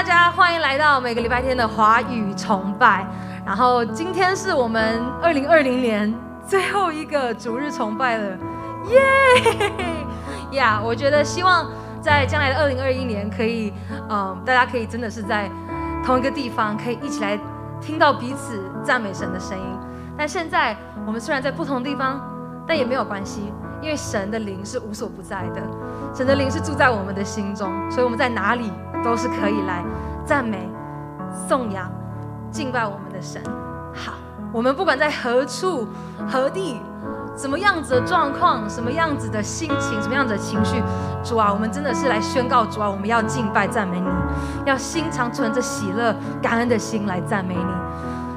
大家，欢迎来到每个礼拜天的华语崇拜。然后今天是我们二零二零年最后一个逐日崇拜了，耶 呀！我觉得希望在将来的二零二一年，可以，嗯，大家可以真的是在同一个地方，可以一起来听到彼此赞美神的声音。但现在我们虽然在不同地方，但也没有关系，因为神的灵是无所不在的，神的灵是住在我们的心中，所以我们在哪里？都是可以来赞美、颂扬、敬拜我们的神。好，我们不管在何处、何地，什么样子的状况，什么样子的心情，什么样子的情绪，主啊，我们真的是来宣告主啊，我们要敬拜、赞美你，要心常存着喜乐、感恩的心来赞美你，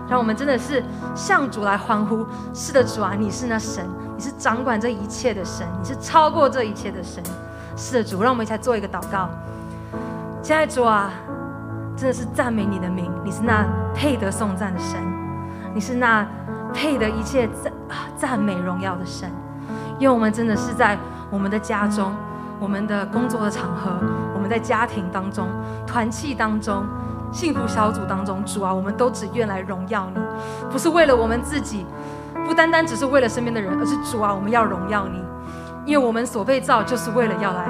让我们真的是向主来欢呼。是的，主啊，你是那神，你是掌管这一切的神，你是超过这一切的神。是的，主，让我们一起来做一个祷告。亲爱的主啊，真的是赞美你的名，你是那配得颂赞的神，你是那配得一切赞赞美荣耀的神。因为我们真的是在我们的家中、我们的工作的场合、我们在家庭当中、团契当中、幸福小组当中，主啊，我们都只愿来荣耀你，不是为了我们自己，不单单只是为了身边的人，而是主啊，我们要荣耀你，因为我们所被造就是为了要来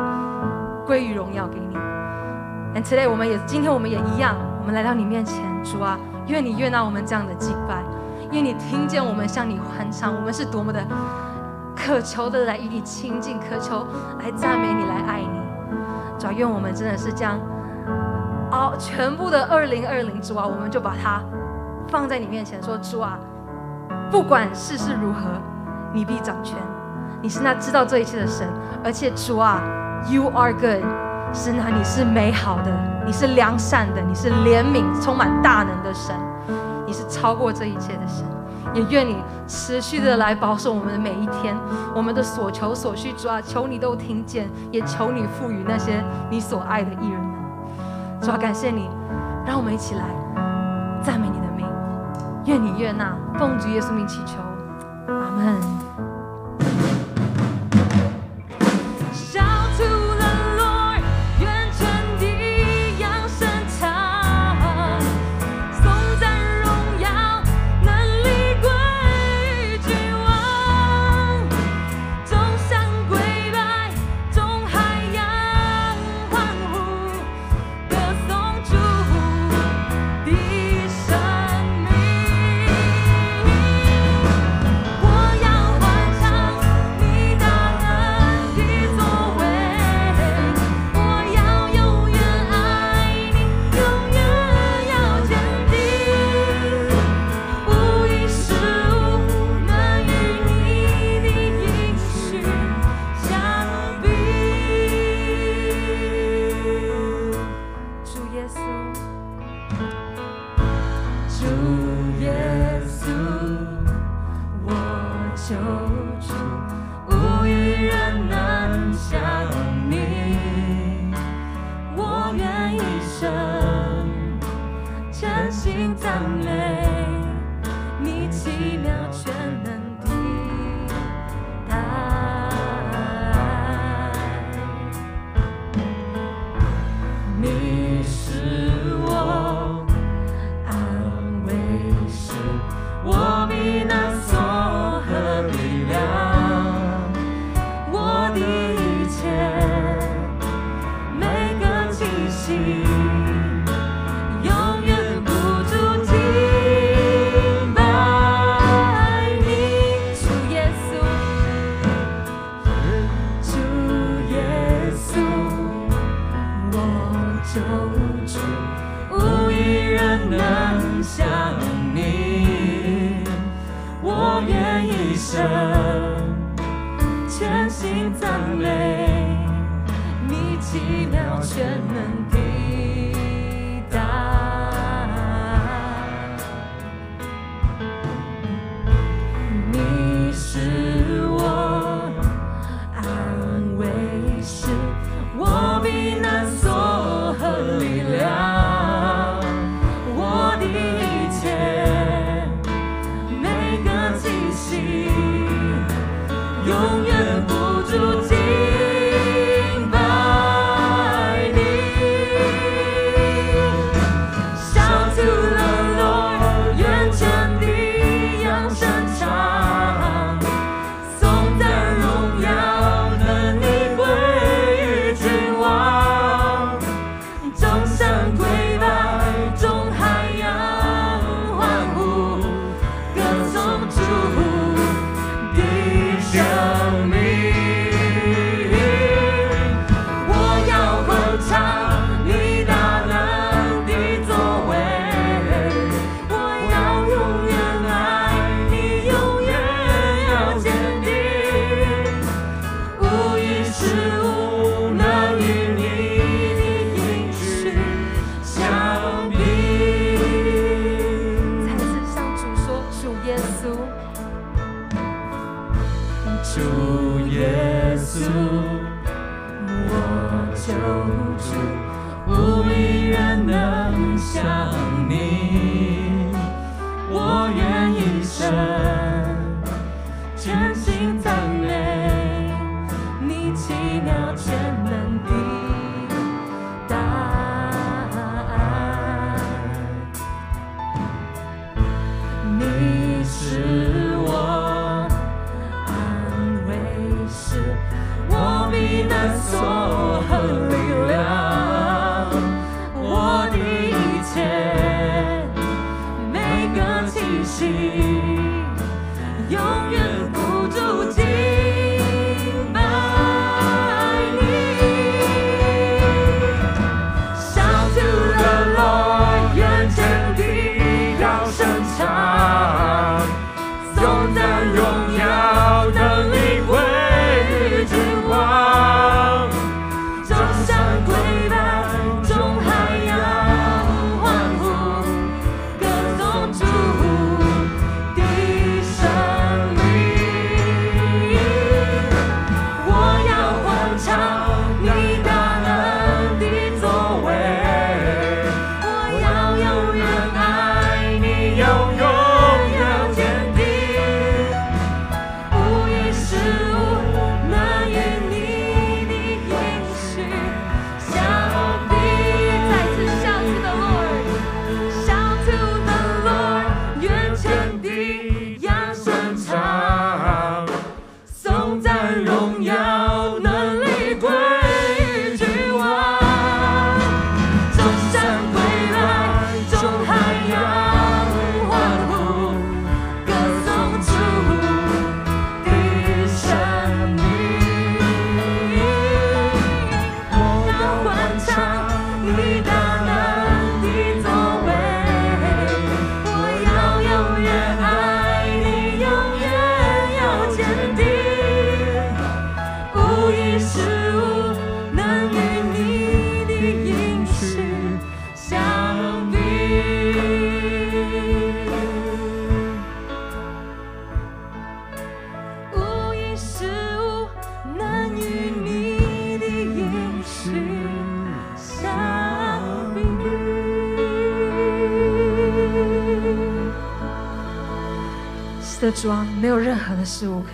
归于荣耀给你。And today，我们也今天我们也一样，我们来到你面前，主啊，愿你悦纳我们这样的敬拜，因为你听见我们向你欢唱，我们是多么的渴求的来与你亲近，渴求来赞美你，来爱你。主啊，愿我们真的是将哦全部的二零二零，主啊，我们就把它放在你面前，说主啊，不管世事如何，你必掌权，你是那知道这一切的神，而且主啊，You are good。神啊，你是美好的，你是良善的，你是怜悯、充满大能的神，你是超过这一切的神。也愿你持续的来保守我们的每一天，我们的所求所需，主啊，求你都听见，也求你赋予那些你所爱的艺人们。主啊，感谢你，让我们一起来赞美你的名。愿你悦纳，奉主耶稣名祈求，阿门。Jesus.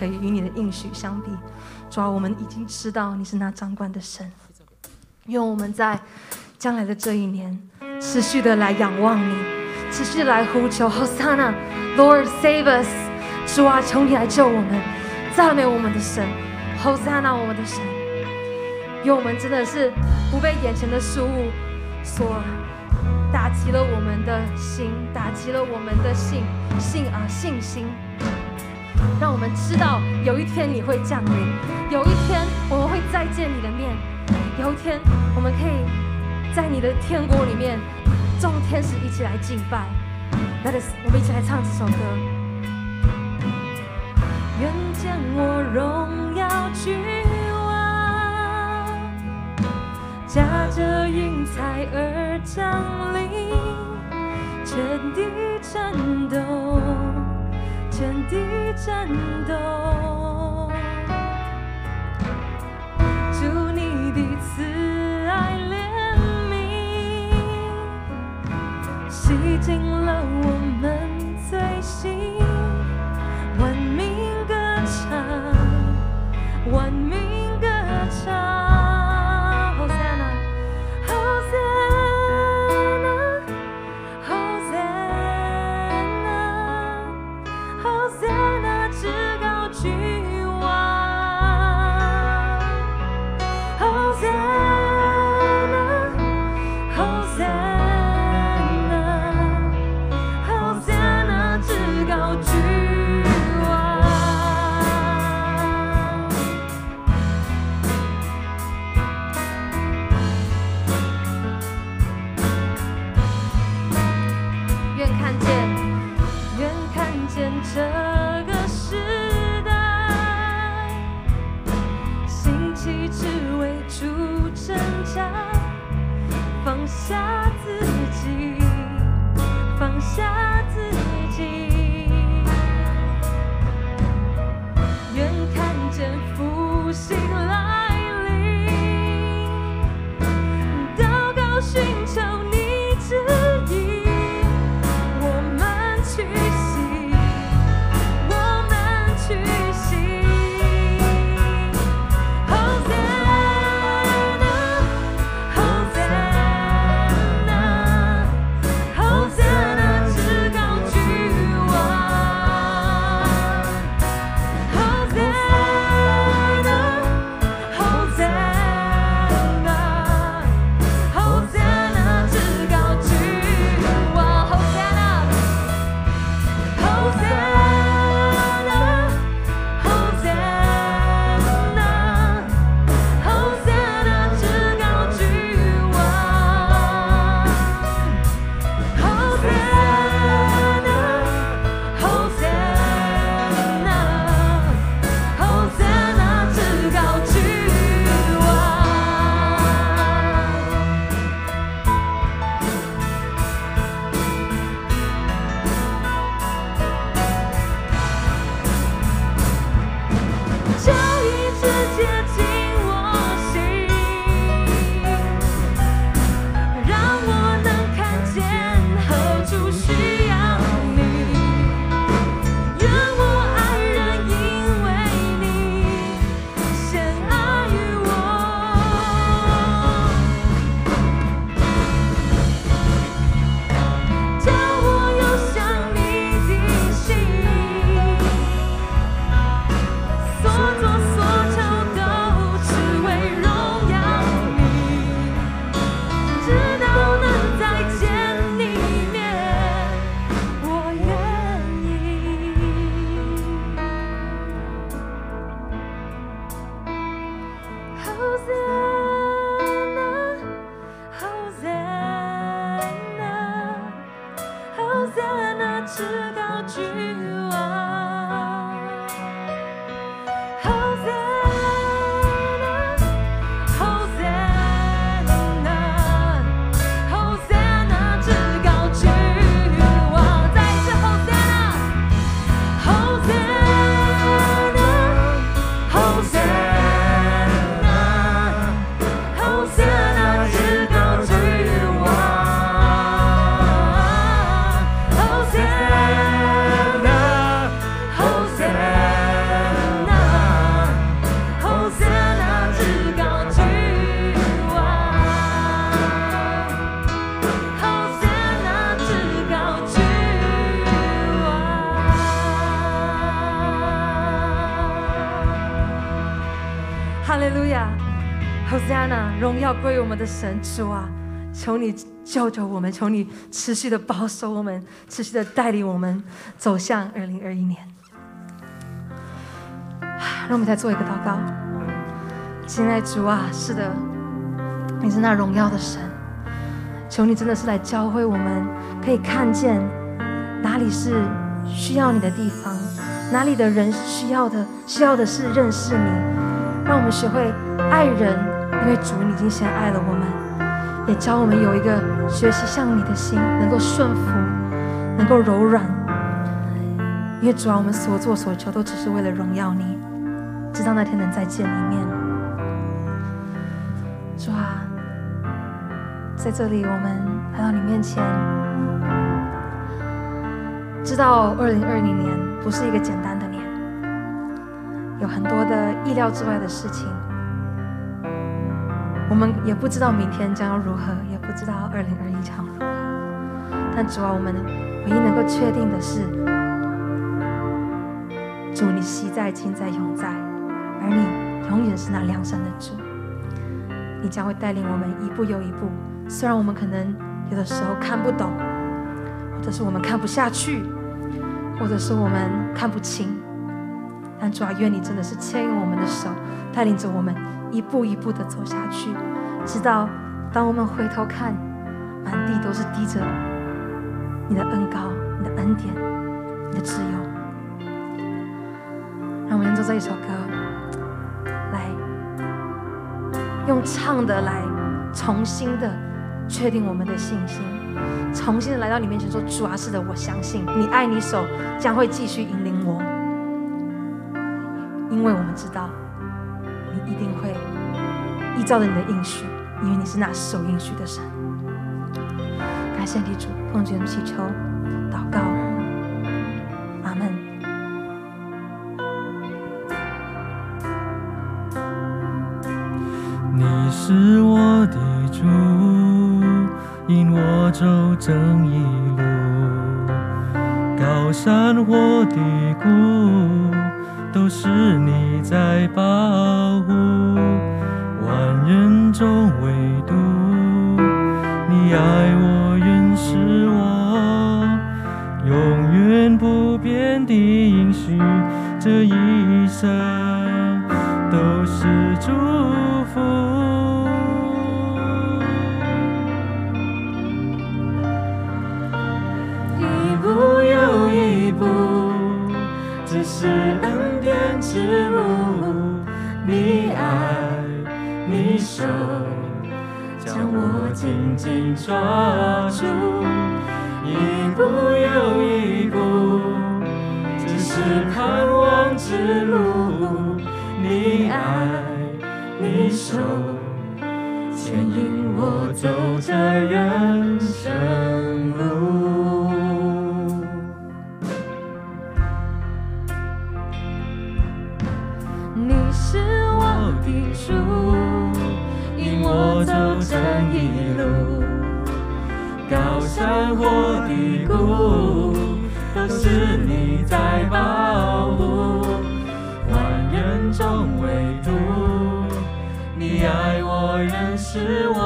可以与你的应许相比。主啊，我们已经知道你是那掌管的神。愿我们在将来的这一年，持续的来仰望你，持续来呼求 Hosanna，Lord save us。主啊，求你来救我们，赞美我们的神，Hosanna 我们的神。愿我们真的是不被眼前的事物所打击了我们的心，打击了我们的信信啊信心。让我们知道，有一天你会降临，有一天我们会再见你的面，有一天我们可以在你的天国里面，众天使一起来敬拜。Let us，我们一起来唱这首歌。愿见我荣耀君王，驾着云彩而降临，全地震动。天地颤抖。荣耀归于我们的神主啊！求你救救我们，求你持续的保守我们，持续的带领我们走向二零二一年。让我们再做一个祷告。亲爱的主啊，是的，你是那荣耀的神，求你真的是来教会我们，可以看见哪里是需要你的地方，哪里的人需要的，需要的是认识你，让我们学会爱人。因为主，你已经先爱了我们，也教我们有一个学习像你的心，能够顺服，能够柔软。因为主啊，我们所做所求都只是为了荣耀你，直到那天能再见一面。主啊，在这里我们来到你面前，知道二零二零年不是一个简单的年，有很多的意料之外的事情。我们也不知道明天将要如何，也不知道二零二一将如何。但主啊，我们唯一能够确定的是，主你昔在、今在、永在，而你永远是那良善的主。你将会带领我们一步又一步。虽然我们可能有的时候看不懂，或者是我们看不下去，或者是我们看不清，但主啊，愿你真的是牵引我们的手，带领着我们。一步一步的走下去，直到当我们回头看，满地都是滴着你的恩膏、你的恩典、你的自由。让我们演奏这一首歌，来用唱的来重新的确定我们的信心，重新的来到你面前说：主啊，是的，我相信你爱你手将会继续引领我，因为我们知道。一定会依照着你的应许，因为你是那守应许的神。感谢你主，奉主祈求祷告，阿门。你是我的主，引我走正义路，高山或低谷。都是你在保手将我紧紧抓住，一步又一步，只是盼望之路，你爱，你守。是你在保护。万人中唯独你爱我，认识我，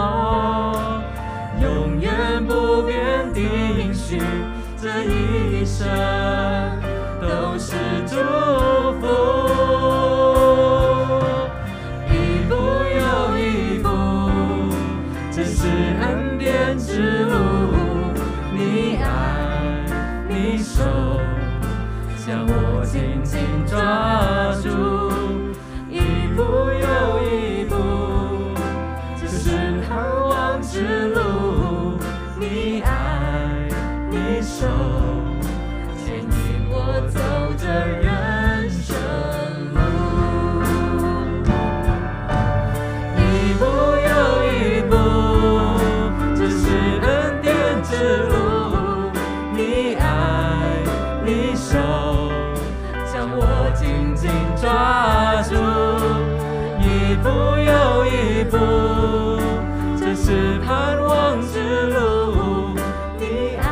是盼望之路。你爱，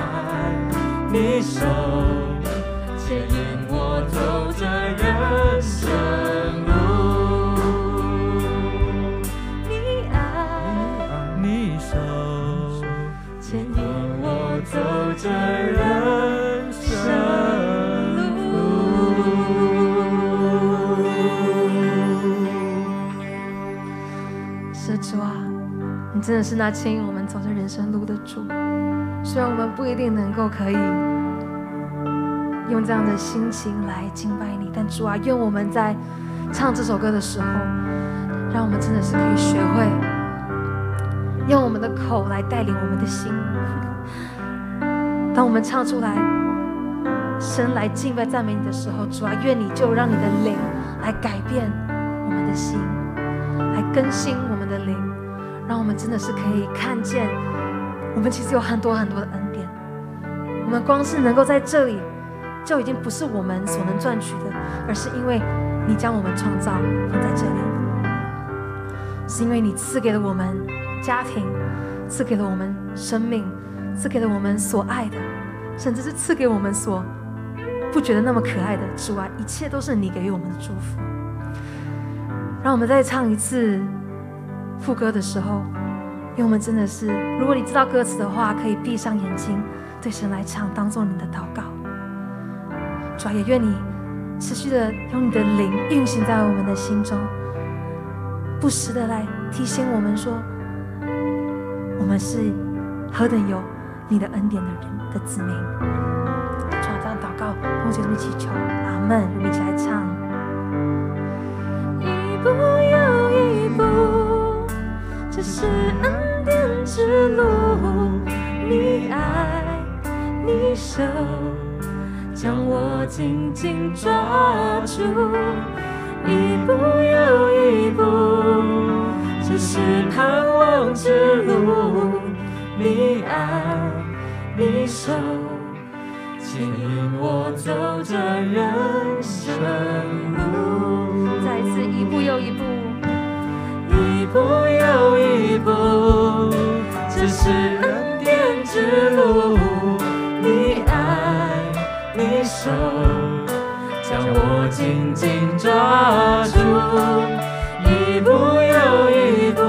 你手牵引我走这人生路。你爱，你手牵引我走这人生真的是那牵引我们走着人生路的主，虽然我们不一定能够可以用这样的心情来敬拜你，但主啊，愿我们在唱这首歌的时候，让我们真的是可以学会用我们的口来带领我们的心。当我们唱出来，神来敬拜赞美你的时候，主啊，愿你就让你的灵来改变我们的心，来更新我们的灵。让我们真的是可以看见，我们其实有很多很多的恩典。我们光是能够在这里，就已经不是我们所能赚取的，而是因为你将我们创造放在这里，是因为你赐给了我们家庭，赐给了我们生命，赐给了我们所爱的，甚至是赐给我们所不觉得那么可爱的之外，一切都是你给予我们的祝福。让我们再唱一次。副歌的时候，因为我们真的是，如果你知道歌词的话，可以闭上眼睛，对神来唱，当做你的祷告。主啊，也愿你持续的用你的灵运行在我们的心中，不时的来提醒我们说，我们是何等有你的恩典的人的子民。主啊，这样祷告，同学们一起求，阿门。我们一起来唱，是恩典之路，你爱，你手将我紧紧抓住，一步又一步，这是盼望之路，你爱，你手牵引我走着人生路，再次一步又一步。一步又一步，这是恩典之路。你爱，你手将我紧紧抓住。一步又一步，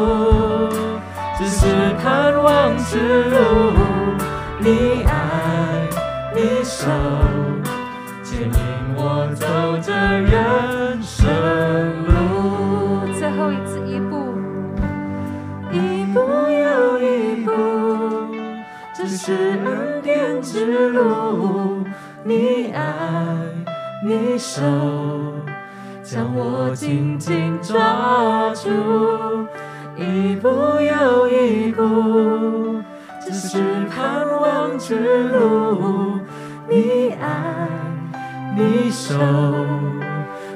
这是盼望之路。你爱，你手牵引我走着是恩典之路。你爱，你手将我紧紧抓住。一步又一步，这是盼望之路。你爱，你手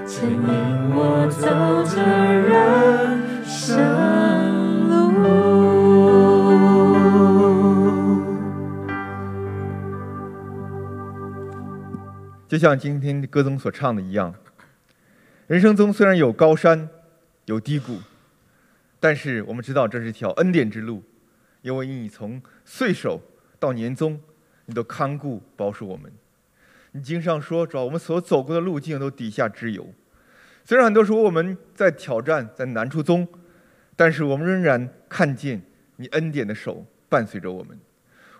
牵引我走着人生。就像今天歌中所唱的一样，人生中虽然有高山，有低谷，但是我们知道这是一条恩典之路，因为你从岁首到年终，你都看顾保守我们。你经上说，主，我们所走过的路径都底下之有。虽然很多时候我们在挑战，在难处中，但是我们仍然看见你恩典的手伴随着我们。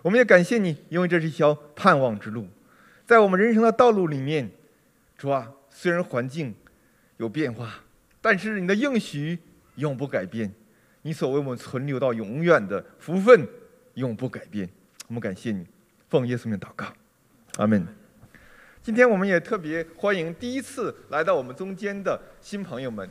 我们也感谢你，因为这是一条盼望之路。在我们人生的道路里面，主啊，虽然环境有变化，但是你的应许永不改变，你所为我们存留到永远的福分永不改变。我们感谢你，奉耶稣名祷告，阿门。今天我们也特别欢迎第一次来到我们中间的新朋友们。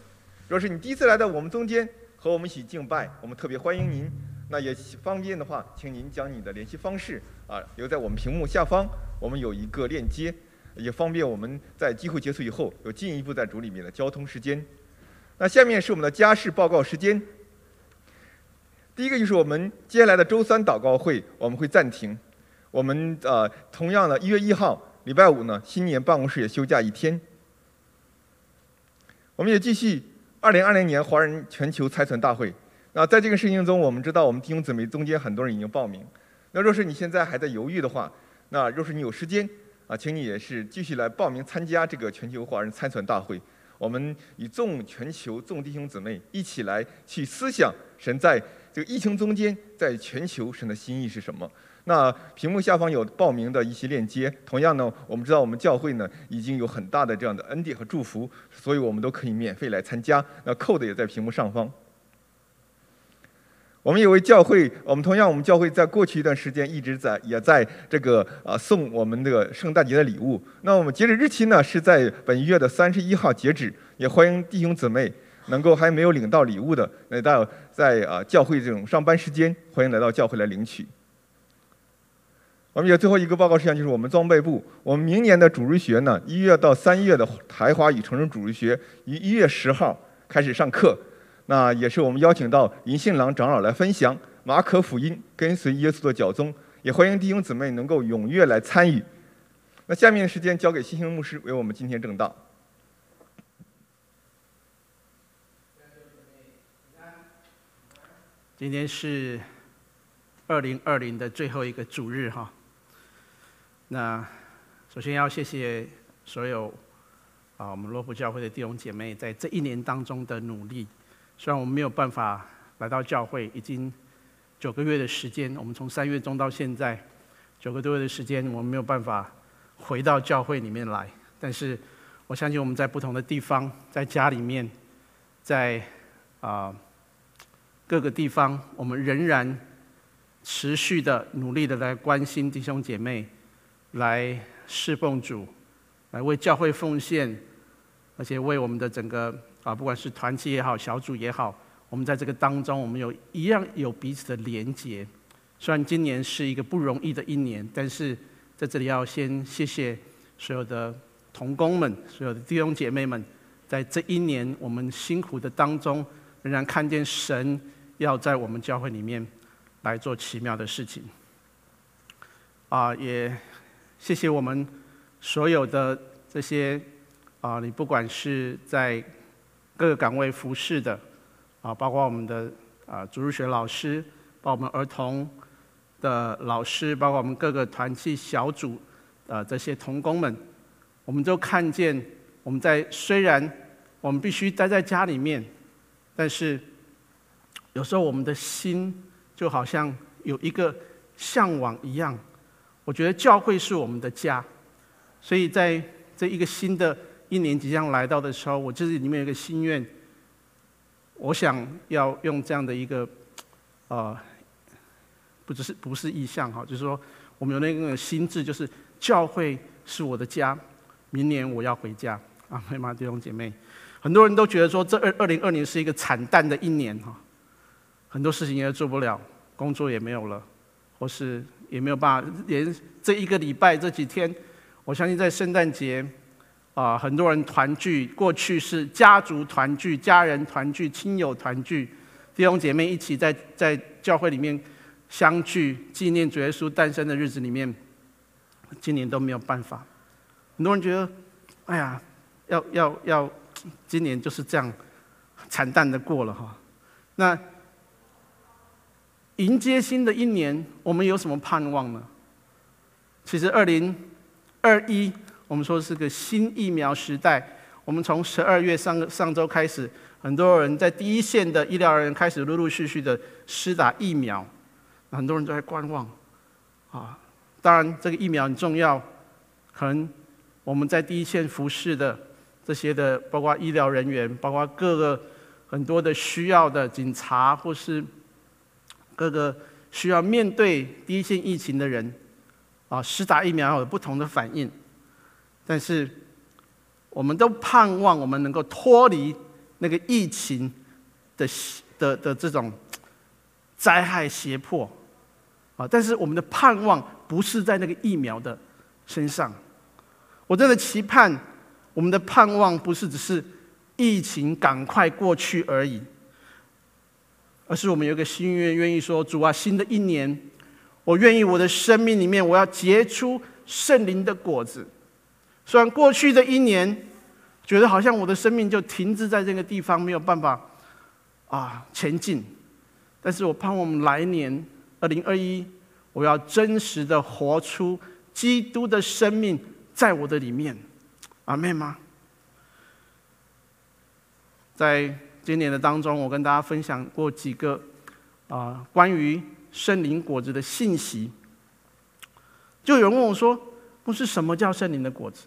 若是你第一次来到我们中间和我们一起敬拜，我们特别欢迎您。那也方便的话，请您将你的联系方式啊留在我们屏幕下方，我们有一个链接，也方便我们在机会结束以后有进一步在主里面的交通时间。那下面是我们的家事报告时间。第一个就是我们接下来的周三祷告会，我们会暂停。我们呃，同样的一月一号礼拜五呢，新年办公室也休假一天。我们也继续二零二零年华人全球参传大会。那在这个事情中，我们知道我们弟兄姊妹中间很多人已经报名。那若是你现在还在犹豫的话，那若是你有时间啊，请你也是继续来报名参加这个全球华人参选大会。我们与众全球众弟兄姊妹一起来去思想神在这个疫情中间，在全球神的心意是什么？那屏幕下方有报名的一些链接。同样呢，我们知道我们教会呢已经有很大的这样的恩典和祝福，所以我们都可以免费来参加。那 code 也在屏幕上方。我们有位教会，我们同样我们教会在过去一段时间一直在也在这个啊送我们这个圣诞节的礼物。那我们截止日期呢是在本月的三十一号截止，也欢迎弟兄姊妹能够还没有领到礼物的，来到在啊教会这种上班时间，欢迎来到教会来领取。我们有最后一个报告事项，就是我们装备部，我们明年的主日学呢，一月到三月的台华语成人主日学于一月十号开始上课。那也是我们邀请到银杏郎长老来分享马可福音跟随耶稣的脚踪，也欢迎弟兄姊妹能够踊跃来参与。那下面的时间交给新兴牧师为我们今天证道。今天是二零二零的最后一个主日哈。那首先要谢谢所有啊我们罗福教会的弟兄姐妹在这一年当中的努力。虽然我们没有办法来到教会，已经九个月的时间，我们从三月中到现在九个多月的时间，我们没有办法回到教会里面来。但是我相信我们在不同的地方，在家里面，在啊各个地方，我们仍然持续的努力的来关心弟兄姐妹，来侍奉主，来为教会奉献，而且为我们的整个。啊，不管是团契也好，小组也好，我们在这个当中，我们有一样有彼此的连结。虽然今年是一个不容易的一年，但是在这里要先谢谢所有的同工们，所有的弟兄姐妹们，在这一年我们辛苦的当中，仍然看见神要在我们教会里面来做奇妙的事情。啊，也谢谢我们所有的这些啊，你不管是在各个岗位服侍的，啊，包括我们的啊主日学老师，包括我们儿童的老师，包括我们各个团契小组，的这些童工们，我们都看见我们在虽然我们必须待在家里面，但是有时候我们的心就好像有一个向往一样。我觉得教会是我们的家，所以在这一个新的。一年即将来到的时候，我就是里面有个心愿，我想要用这样的一个，呃，不只是不是意向哈，就是说我们有那个心智，就是教会是我的家，明年我要回家啊，黑马弟兄姐妹，很多人都觉得说这二二零二零是一个惨淡的一年哈，很多事情也做不了，工作也没有了，或是也没有办法，连这一个礼拜这几天，我相信在圣诞节。啊，很多人团聚，过去是家族团聚、家人团聚、亲友团聚，弟兄姐妹一起在在教会里面相聚，纪念主耶稣诞生的日子里面，今年都没有办法。很多人觉得，哎呀，要要要，今年就是这样惨淡的过了哈。那迎接新的一年，我们有什么盼望呢？其实二零二一。我们说是个新疫苗时代。我们从十二月上上周开始，很多人在第一线的医疗人员开始陆陆续续的施打疫苗，很多人都在观望。啊，当然这个疫苗很重要，可能我们在第一线服侍的这些的，包括医疗人员，包括各个很多的需要的警察，或是各个需要面对第一线疫情的人，啊，施打疫苗有不同的反应，但是我们都盼望我们能够脱离那个疫情的的的这种灾害胁迫啊！但是我们的盼望不是在那个疫苗的身上，我真的期盼我们的盼望不是只是疫情赶快过去而已，而是我们有一个心愿，愿意说主啊，新的一年。我愿意我的生命里面，我要结出圣灵的果子。虽然过去的一年，觉得好像我的生命就停滞在这个地方，没有办法啊前进，但是我盼望我们来年二零二一，我要真实的活出基督的生命在我的里面。阿妹吗？在今年的当中，我跟大家分享过几个啊关于。圣灵果子的信息，就有人问我说：“不是什么叫圣灵的果子？”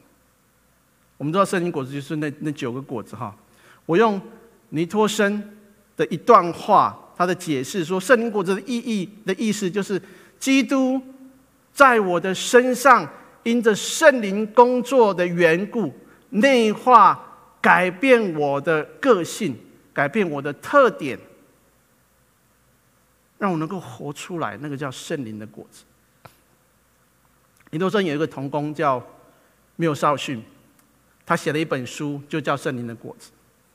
我们知道圣灵果子就是那那九个果子哈。我用尼托生的一段话，他的解释说，圣灵果子的意义的意思就是，基督在我的身上，因着圣灵工作的缘故，内化改变我的个性，改变我的特点。让我能够活出来，那个叫圣灵的果子。尼托生有一个同工叫缪绍逊，他写了一本书，就叫《圣灵的果子》。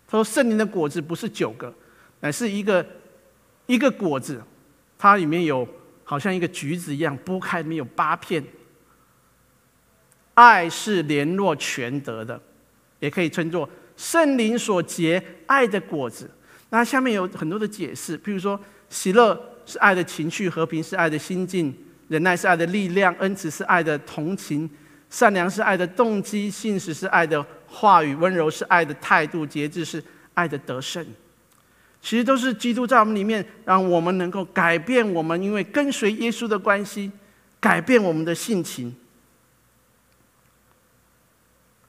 他说：“圣灵的果子不是九个，乃是一个一个果子，它里面有好像一个橘子一样，剥开里面有八片。爱是联络全德的，也可以称作圣灵所结爱的果子。那下面有很多的解释，譬如说喜乐。”是爱的情绪，和平是爱的心境，忍耐是爱的力量，恩慈是爱的同情，善良是爱的动机，信实是爱的话语，温柔是爱的态度，节制是爱的得胜。其实都是基督在我们里面，让我们能够改变我们，因为跟随耶稣的关系，改变我们的性情。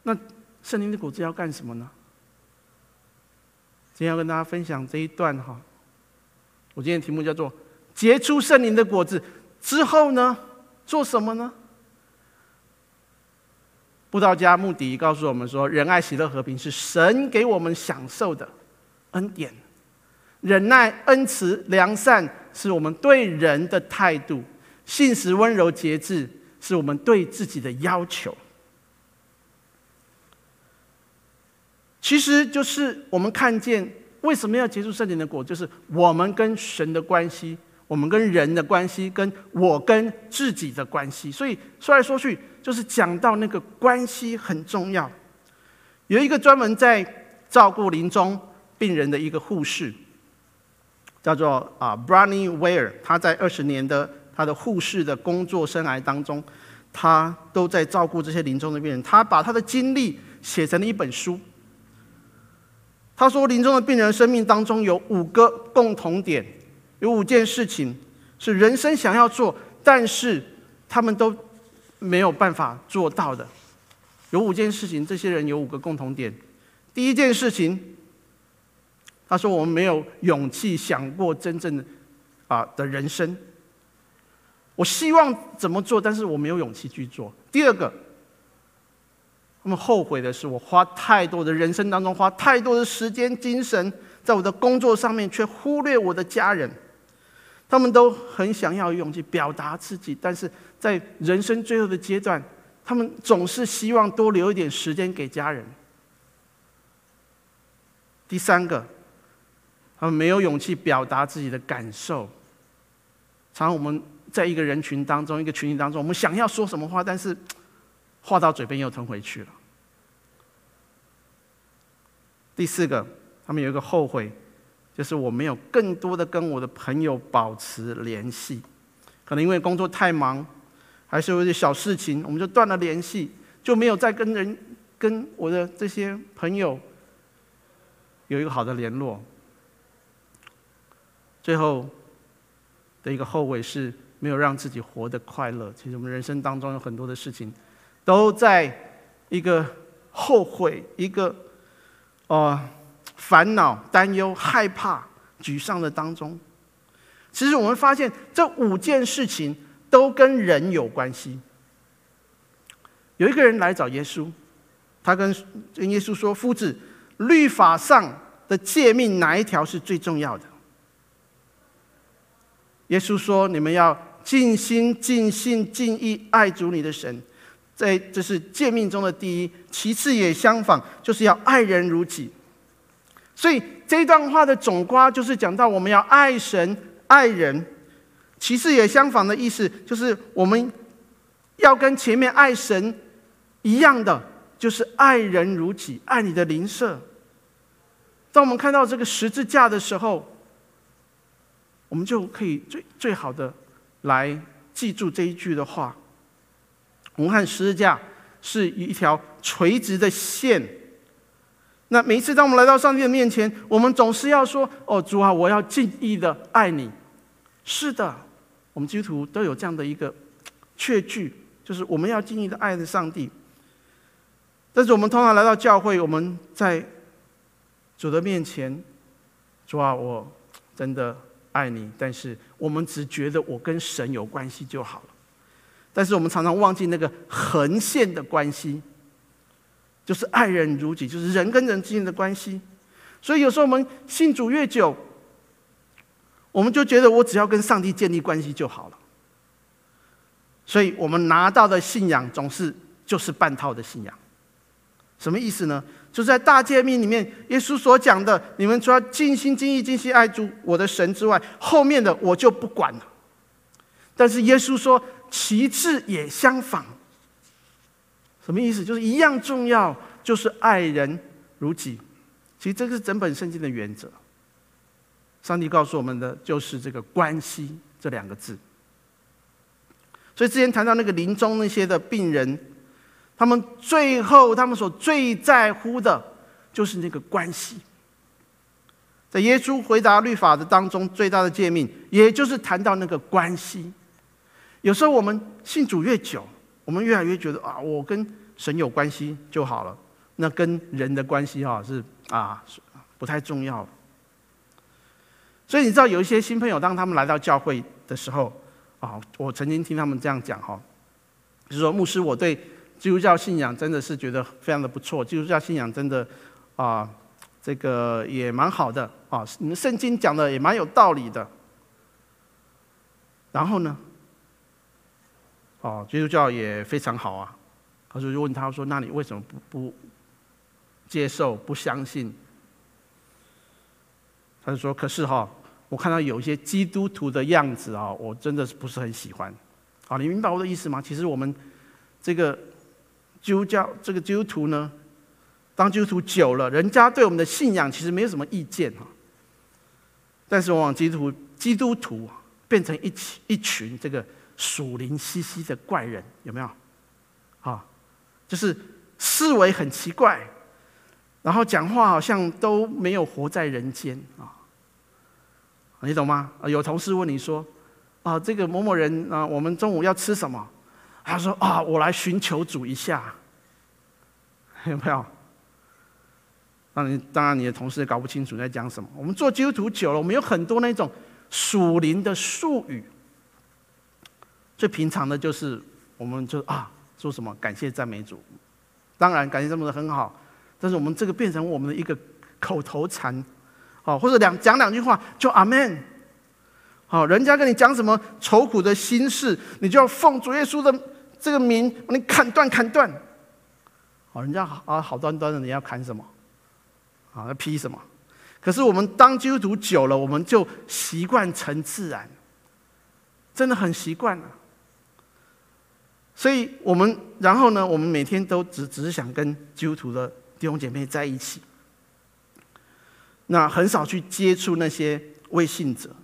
那圣灵的果子要干什么呢？今天要跟大家分享这一段哈，我今天的题目叫做。结出圣灵的果子之后呢，做什么呢？布道家穆迪告诉我们说：仁爱、喜乐、和平是神给我们享受的恩典；忍耐、恩慈、良善是我们对人的态度；信实、温柔、节制是我们对自己的要求。其实就是我们看见为什么要结出圣灵的果，就是我们跟神的关系。我们跟人的关系，跟我跟自己的关系，所以说来说去，就是讲到那个关系很重要。有一个专门在照顾临终病人的一个护士，叫做啊 Bronnie Ware，他在二十年的他的护士的工作生涯当中，他都在照顾这些临终的病人。他把他的经历写成了一本书。他说，临终的病人生命当中有五个共同点。有五件事情是人生想要做，但是他们都没有办法做到的。有五件事情，这些人有五个共同点。第一件事情，他说：“我们没有勇气想过真正的啊的人生。我希望怎么做，但是我没有勇气去做。”第二个，他们后悔的是，我花太多的人生当中花太多的时间精神在我的工作上面，却忽略我的家人。他们都很想要勇气表达自己，但是在人生最后的阶段，他们总是希望多留一点时间给家人。第三个，他们没有勇气表达自己的感受。常常我们在一个人群当中，一个群体当中，我们想要说什么话，但是话到嘴边又吞回去了。第四个，他们有一个后悔。就是我没有更多的跟我的朋友保持联系，可能因为工作太忙，还是有一些小事情，我们就断了联系，就没有再跟人、跟我的这些朋友有一个好的联络。最后的一个后悔是没有让自己活得快乐。其实我们人生当中有很多的事情，都在一个后悔，一个啊。烦恼、担忧、害怕、沮丧的当中，其实我们发现这五件事情都跟人有关系。有一个人来找耶稣，他跟跟耶稣说：“夫子，律法上的诫命哪一条是最重要的？”耶稣说：“你们要尽心、尽性、尽意爱主你的神，在这是诫命中的第一，其次也相仿，就是要爱人如己。”所以这段话的总括就是讲到我们要爱神、爱人，其实也相反的意思就是我们要跟前面爱神一样的，就是爱人如己，爱你的邻舍。当我们看到这个十字架的时候，我们就可以最最好的来记住这一句的话。我们看十字架是一条垂直的线。那每一次当我们来到上帝的面前，我们总是要说：“哦，主啊，我要尽意的爱你。”是的，我们基督徒都有这样的一个确据，就是我们要尽意的爱着上帝。但是我们通常来到教会，我们在主的面前，主啊，我真的。爱你，但是我们只觉得我跟神有关系就好了。但是我们常常忘记那个横线的关系，就是爱人如己，就是人跟人之间的关系。所以有时候我们信主越久，我们就觉得我只要跟上帝建立关系就好了。所以我们拿到的信仰总是就是半套的信仰。什么意思呢？就在大诫命里面，耶稣所讲的，你们除了尽心尽意尽心爱主我的神之外，后面的我就不管了。但是耶稣说，其次也相仿。什么意思？就是一样重要，就是爱人如己。其实这个是整本圣经的原则。上帝告诉我们的就是这个关系这两个字。所以之前谈到那个临终那些的病人。他们最后，他们所最在乎的，就是那个关系。在耶稣回答律法的当中，最大的诫命，也就是谈到那个关系。有时候我们信主越久，我们越来越觉得啊，我跟神有关系就好了，那跟人的关系哈是啊不太重要。所以你知道，有一些新朋友，当他们来到教会的时候啊，我曾经听他们这样讲哈，就是说牧师，我对。基督教信仰真的是觉得非常的不错，基督教信仰真的啊，这个也蛮好的啊，圣经讲的也蛮有道理的。然后呢，哦，基督教也非常好啊，他就问他说：“那你为什么不不接受、不相信？”他就说：“可是哈，我看到有一些基督徒的样子啊，我真的是不是很喜欢。啊，你明白我的意思吗？其实我们这个。”基督教这个基督徒呢，当基督徒久了，人家对我们的信仰其实没有什么意见哈。但是往往基督徒基督徒变成一群一群这个属灵兮兮的怪人，有没有？啊，就是思维很奇怪，然后讲话好像都没有活在人间啊。你懂吗？有同事问你说：“啊，这个某某人啊，我们中午要吃什么？”他说：“啊，我来寻求主一下，有没有？那你，当然，你的同事也搞不清楚你在讲什么。我们做基督徒久了，我们有很多那种属灵的术语。最平常的就是，我们就啊，说什么感谢赞美主。当然，感谢赞美主很好，但是我们这个变成我们的一个口头禅，好，或者两讲两句话就阿门。好，人家跟你讲什么愁苦的心事，你就要奉主耶稣的。”这个名把你砍断，砍断。好，人家啊好端端的，你要砍什么？啊，要劈什么？可是我们当基督徒久了，我们就习惯成自然，真的很习惯了。所以我们然后呢，我们每天都只只是想跟基督徒的弟兄姐妹在一起，那很少去接触那些未信者，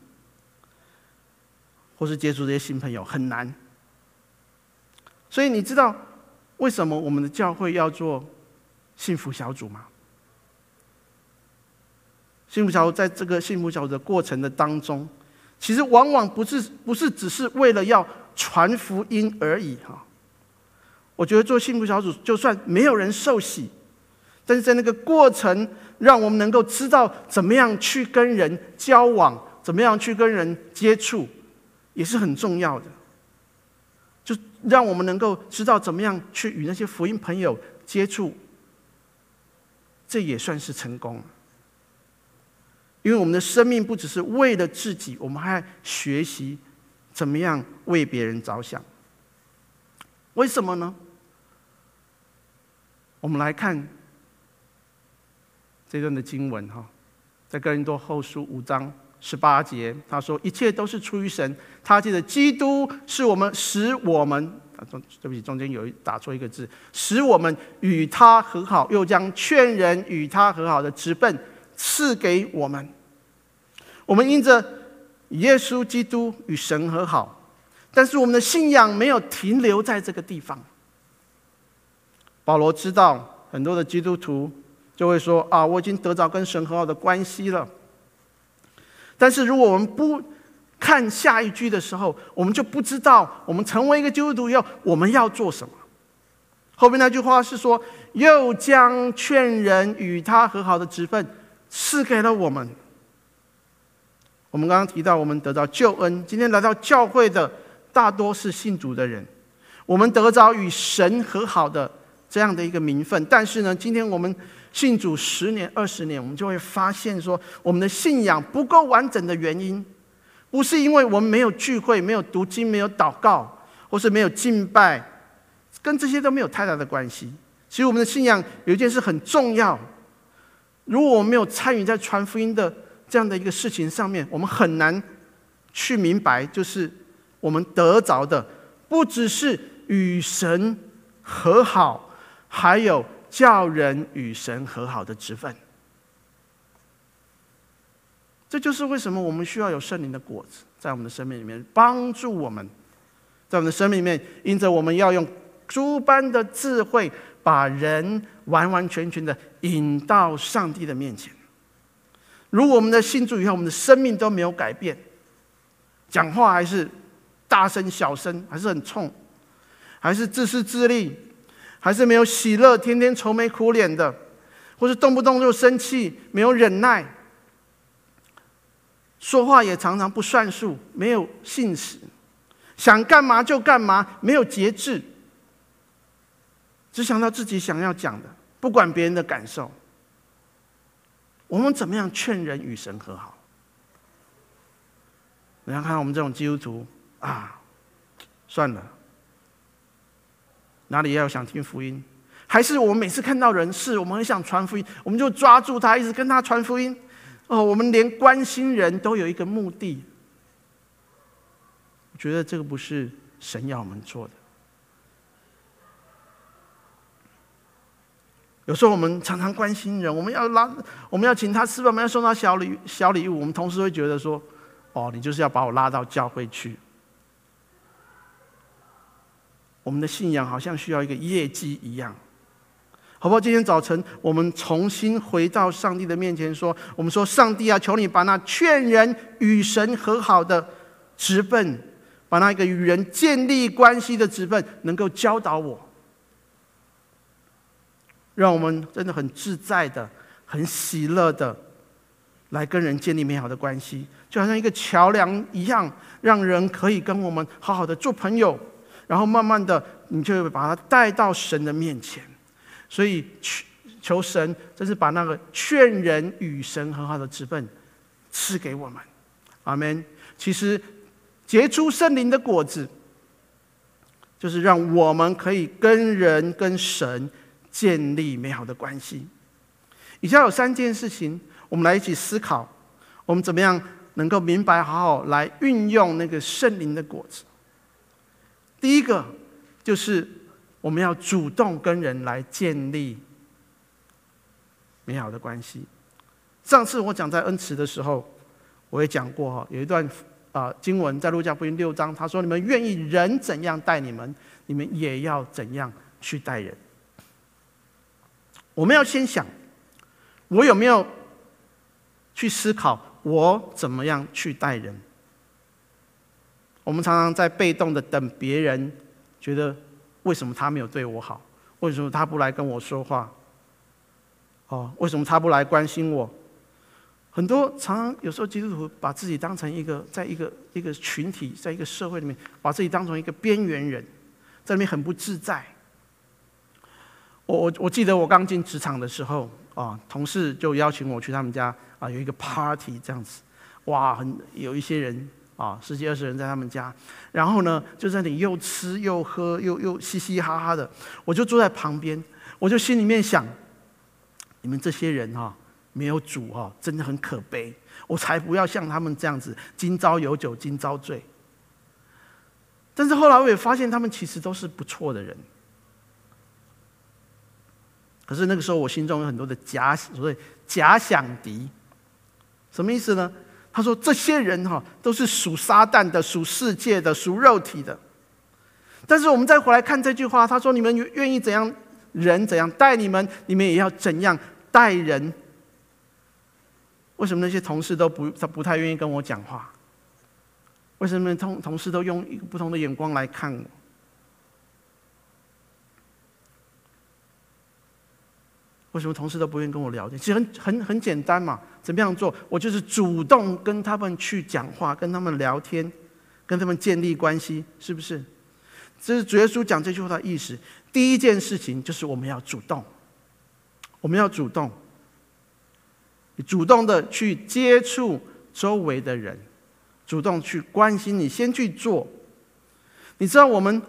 或是接触这些新朋友，很难。所以你知道为什么我们的教会要做幸福小组吗？幸福小组在这个幸福小组的过程的当中，其实往往不是不是只是为了要传福音而已哈。我觉得做幸福小组，就算没有人受洗，但是在那个过程，让我们能够知道怎么样去跟人交往，怎么样去跟人接触，也是很重要的。就让我们能够知道怎么样去与那些福音朋友接触，这也算是成功。因为我们的生命不只是为了自己，我们还学习怎么样为别人着想。为什么呢？我们来看这段的经文哈，在哥林多后书五章十八节，他说：“一切都是出于神，他借着基督是我们使我们啊，中对不起，中间有一打错一个字，使我们与他和好，又将劝人与他和好的职分。”赐给我们，我们因着耶稣基督与神和好，但是我们的信仰没有停留在这个地方。保罗知道很多的基督徒就会说：“啊，我已经得到跟神和好的关系了。”但是如果我们不看下一句的时候，我们就不知道我们成为一个基督徒以后我们要做什么。后面那句话是说：“又将劝人与他和好的职分。”赐给了我们。我们刚刚提到，我们得到救恩。今天来到教会的大多是信主的人，我们得着与神和好的这样的一个名分。但是呢，今天我们信主十年、二十年，我们就会发现说，我们的信仰不够完整的原因，不是因为我们没有聚会、没有读经、没有祷告，或是没有敬拜，跟这些都没有太大的关系。其实我们的信仰有一件事很重要。如果我们没有参与在传福音的这样的一个事情上面，我们很难去明白，就是我们得着的不只是与神和好，还有叫人与神和好的职分。这就是为什么我们需要有圣灵的果子在我们的生命里面帮助我们，在我们的生命里面，因着我们要用诸般的智慧。把人完完全全的引到上帝的面前。如果我们的信主以后，我们的生命都没有改变，讲话还是大声小声，还是很冲，还是自私自利，还是没有喜乐，天天愁眉苦脸的，或是动不动就生气，没有忍耐，说话也常常不算数，没有信实，想干嘛就干嘛，没有节制。只想到自己想要讲的，不管别人的感受。我们怎么样劝人与神和好？你看看我们这种基督徒啊，算了，哪里要想听福音？还是我们每次看到人是我们很想传福音，我们就抓住他，一直跟他传福音。哦，我们连关心人都有一个目的。我觉得这个不是神要我们做的。有时候我们常常关心人，我们要拉，我们要请他吃饭，我们要送他小礼小礼物，我们同时会觉得说：“哦，你就是要把我拉到教会去。”我们的信仰好像需要一个业绩一样，好不好？今天早晨我们重新回到上帝的面前，说：“我们说，上帝啊，求你把那劝人与神和好的职分，把那一个与人建立关系的职分，能够教导我。”让我们真的很自在的、很喜乐的来跟人建立美好的关系，就好像一个桥梁一样，让人可以跟我们好好的做朋友，然后慢慢的，你就把他带到神的面前。所以求求神，真是把那个劝人与神很好的职分赐给我们。阿门。其实结出圣灵的果子，就是让我们可以跟人、跟神。建立美好的关系。以下有三件事情，我们来一起思考，我们怎么样能够明白，好好来运用那个圣灵的果子。第一个就是我们要主动跟人来建立美好的关系。上次我讲在恩慈的时候，我也讲过哈，有一段啊经文在路加福音六章，他说：“你们愿意人怎样待你们，你们也要怎样去待人。”我们要先想，我有没有去思考我怎么样去待人？我们常常在被动的等别人，觉得为什么他没有对我好？为什么他不来跟我说话？哦，为什么他不来关心我？很多常常有时候基督徒把自己当成一个，在一个一个群体，在一个社会里面，把自己当成一个边缘人。在里面很不自在。我我我记得我刚进职场的时候啊，同事就邀请我去他们家啊，有一个 party 这样子，哇，很有一些人啊，十几二十人在他们家，然后呢就在那里又吃又喝又又嘻嘻哈哈的，我就坐在旁边，我就心里面想，你们这些人哈、没有主哈、啊，真的很可悲，我才不要像他们这样子，今朝有酒今朝醉。但是后来我也发现，他们其实都是不错的人。可是那个时候，我心中有很多的假所谓假想敌，什么意思呢？他说这些人哈都是属撒旦的、属世界的、属肉体的。但是我们再回来看这句话，他说：“你们愿意怎样人怎样待你们，你们也要怎样待人。”为什么那些同事都不他不太愿意跟我讲话？为什么同同事都用一个不同的眼光来看我？为什么同事都不愿意跟我聊天？其实很很很简单嘛，怎么样做？我就是主动跟他们去讲话，跟他们聊天，跟他们建立关系，是不是？这是主耶稣讲这句话的意思。第一件事情就是我们要主动，我们要主动，主动的去接触周围的人，主动去关心你，先去做。你知道，我们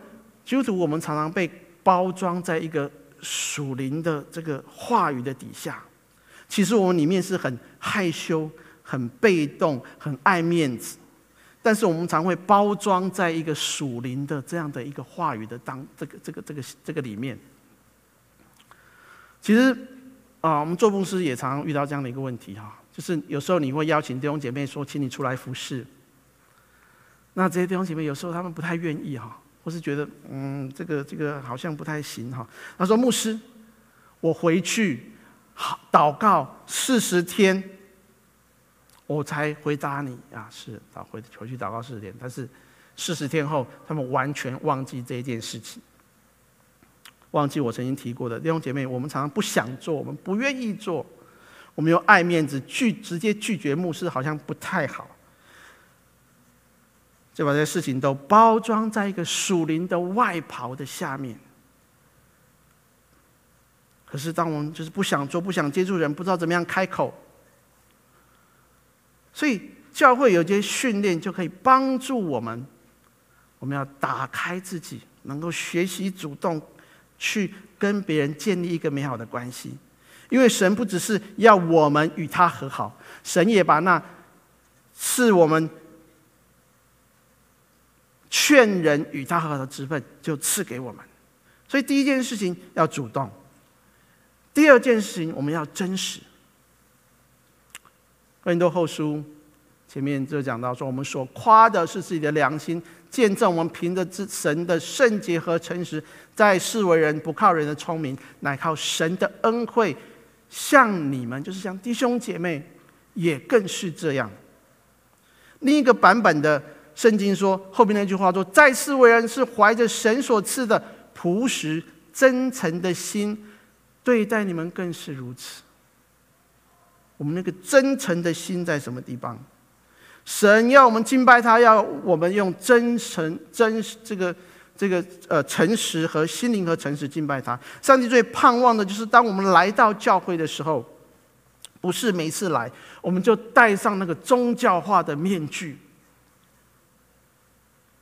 基督徒，我们常常被包装在一个。属灵的这个话语的底下，其实我们里面是很害羞、很被动、很爱面子，但是我们常会包装在一个属灵的这样的一个话语的当这个这个这个这个里面。其实啊，我们做牧师也常常遇到这样的一个问题哈，就是有时候你会邀请弟兄姐妹说，请你出来服侍，那这些弟兄姐妹有时候他们不太愿意哈。或是觉得，嗯，这个这个好像不太行哈。他说：“牧师，我回去好祷告四十天，我才回答你啊。是，祷回回去祷告四十天，但是四十天后，他们完全忘记这件事情，忘记我曾经提过的弟兄姐妹。我们常常不想做，我们不愿意做，我们又爱面子，拒直接拒绝牧师，好像不太好。”就把这些事情都包装在一个属灵的外袍的下面。可是，当我们就是不想做、不想接触人、不知道怎么样开口，所以教会有些训练就可以帮助我们。我们要打开自己，能够学习主动去跟别人建立一个美好的关系。因为神不只是要我们与他和好，神也把那是我们。劝人与他和好的职分就赐给我们，所以第一件事情要主动，第二件事情我们要真实。哥林多后书前面就讲到说，我们所夸的是自己的良心，见证我们凭着之神的圣洁和诚实，在世为人，不靠人的聪明，乃靠神的恩惠，像你们就是像弟兄姐妹，也更是这样。另一个版本的。圣经说后边那句话说：“在世为人是怀着神所赐的朴实真诚的心，对待你们更是如此。”我们那个真诚的心在什么地方？神要我们敬拜他，要我们用真诚、真这个、这个呃诚实和心灵和诚实敬拜他。上帝最盼望的就是当我们来到教会的时候，不是每次来我们就戴上那个宗教化的面具。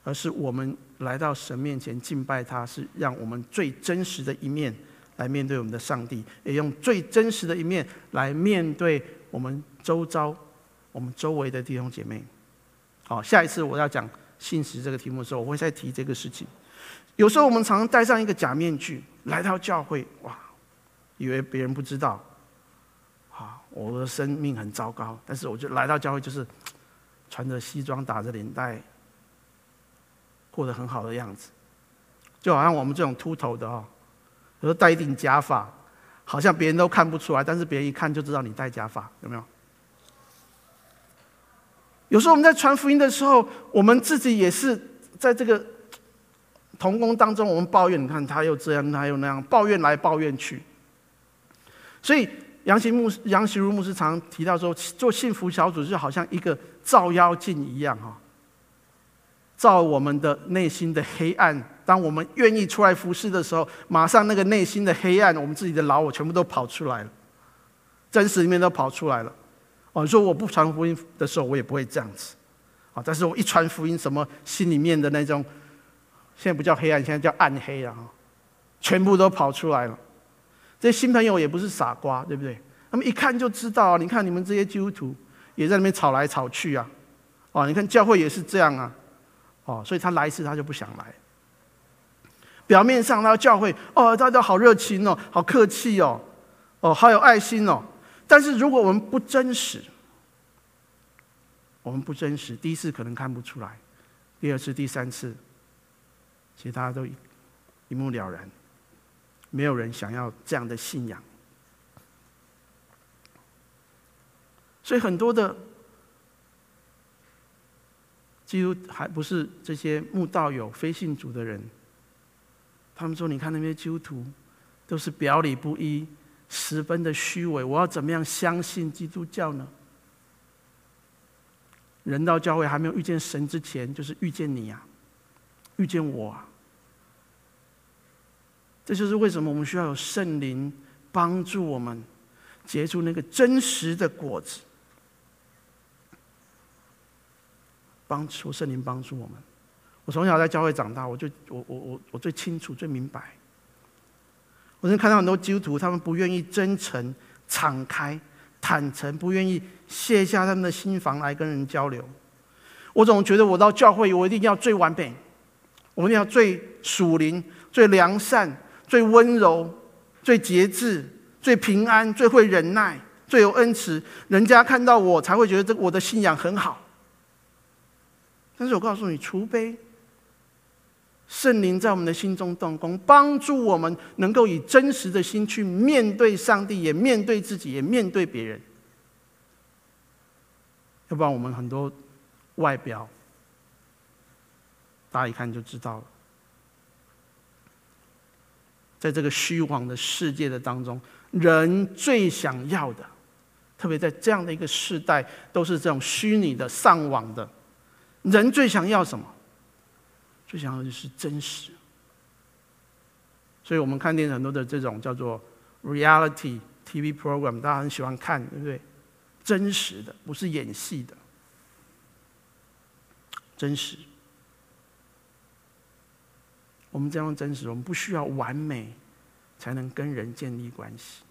而是我们来到神面前敬拜他，是让我们最真实的一面来面对我们的上帝，也用最真实的一面来面对我们周遭、我们周围的弟兄姐妹。好，下一次我要讲信实这个题目的时候，我会再提这个事情。有时候我们常常戴上一个假面具来到教会，哇，以为别人不知道，啊，我的生命很糟糕，但是我就来到教会，就是穿着西装，打着领带。过得很好的样子，就好像我们这种秃头的哦，有时候戴一顶假发，好像别人都看不出来，但是别人一看就知道你戴假发，有没有？有时候我们在传福音的时候，我们自己也是在这个同工当中，我们抱怨，你看他又这样，他又那样，抱怨来抱怨去。所以杨行牧杨习如牧师常提到说，做幸福小组就好像一个照妖镜一样哈。照我们的内心的黑暗。当我们愿意出来服侍的时候，马上那个内心的黑暗，我们自己的老我全部都跑出来了，真实里面都跑出来了。哦，说我不传福音的时候，我也不会这样子。啊，但是我一传福音，什么心里面的那种，现在不叫黑暗，现在叫暗黑了，全部都跑出来了。这些新朋友也不是傻瓜，对不对？他们一看就知道，你看你们这些基督徒也在那边吵来吵去啊。哦，你看教会也是这样啊。哦，所以他来一次他就不想来。表面上他教会哦，大家好热情哦，好客气哦，哦，好有爱心哦。但是如果我们不真实，我们不真实，第一次可能看不出来，第二次、第三次，其实大家都一目了然，没有人想要这样的信仰。所以很多的基督还不是这些慕道友、非信主的人，他们说：“你看那些基督徒都是表里不一，十分的虚伪，我要怎么样相信基督教呢？”人到教会还没有遇见神之前，就是遇见你啊，遇见我啊。这就是为什么我们需要有圣灵帮助我们结出那个真实的果子，帮求圣灵帮助我们。我从小在教会长大，我就我我我我最清楚最明白。我曾看到很多基督徒，他们不愿意真诚敞开。坦诚，不愿意卸下他们的心防来跟人交流。我总觉得我到教会，我一定要最完美，我一定要最属灵、最良善、最温柔、最节制、最平安、最会忍耐、最有恩慈。人家看到我才会觉得这我的信仰很好。但是我告诉你，除非圣灵在我们的心中动工，帮助我们能够以真实的心去面对上帝，也面对自己，也面对别人。要不然，我们很多外表，大家一看就知道了。在这个虚妄的世界的当中，人最想要的，特别在这样的一个时代，都是这种虚拟的、上网的，人最想要什么？最想要的是真实，所以我们看见很多的这种叫做 reality TV program，大家很喜欢看，对不对？真实的，不是演戏的，真实。我们这样真实，我们不需要完美才能跟人建立关系。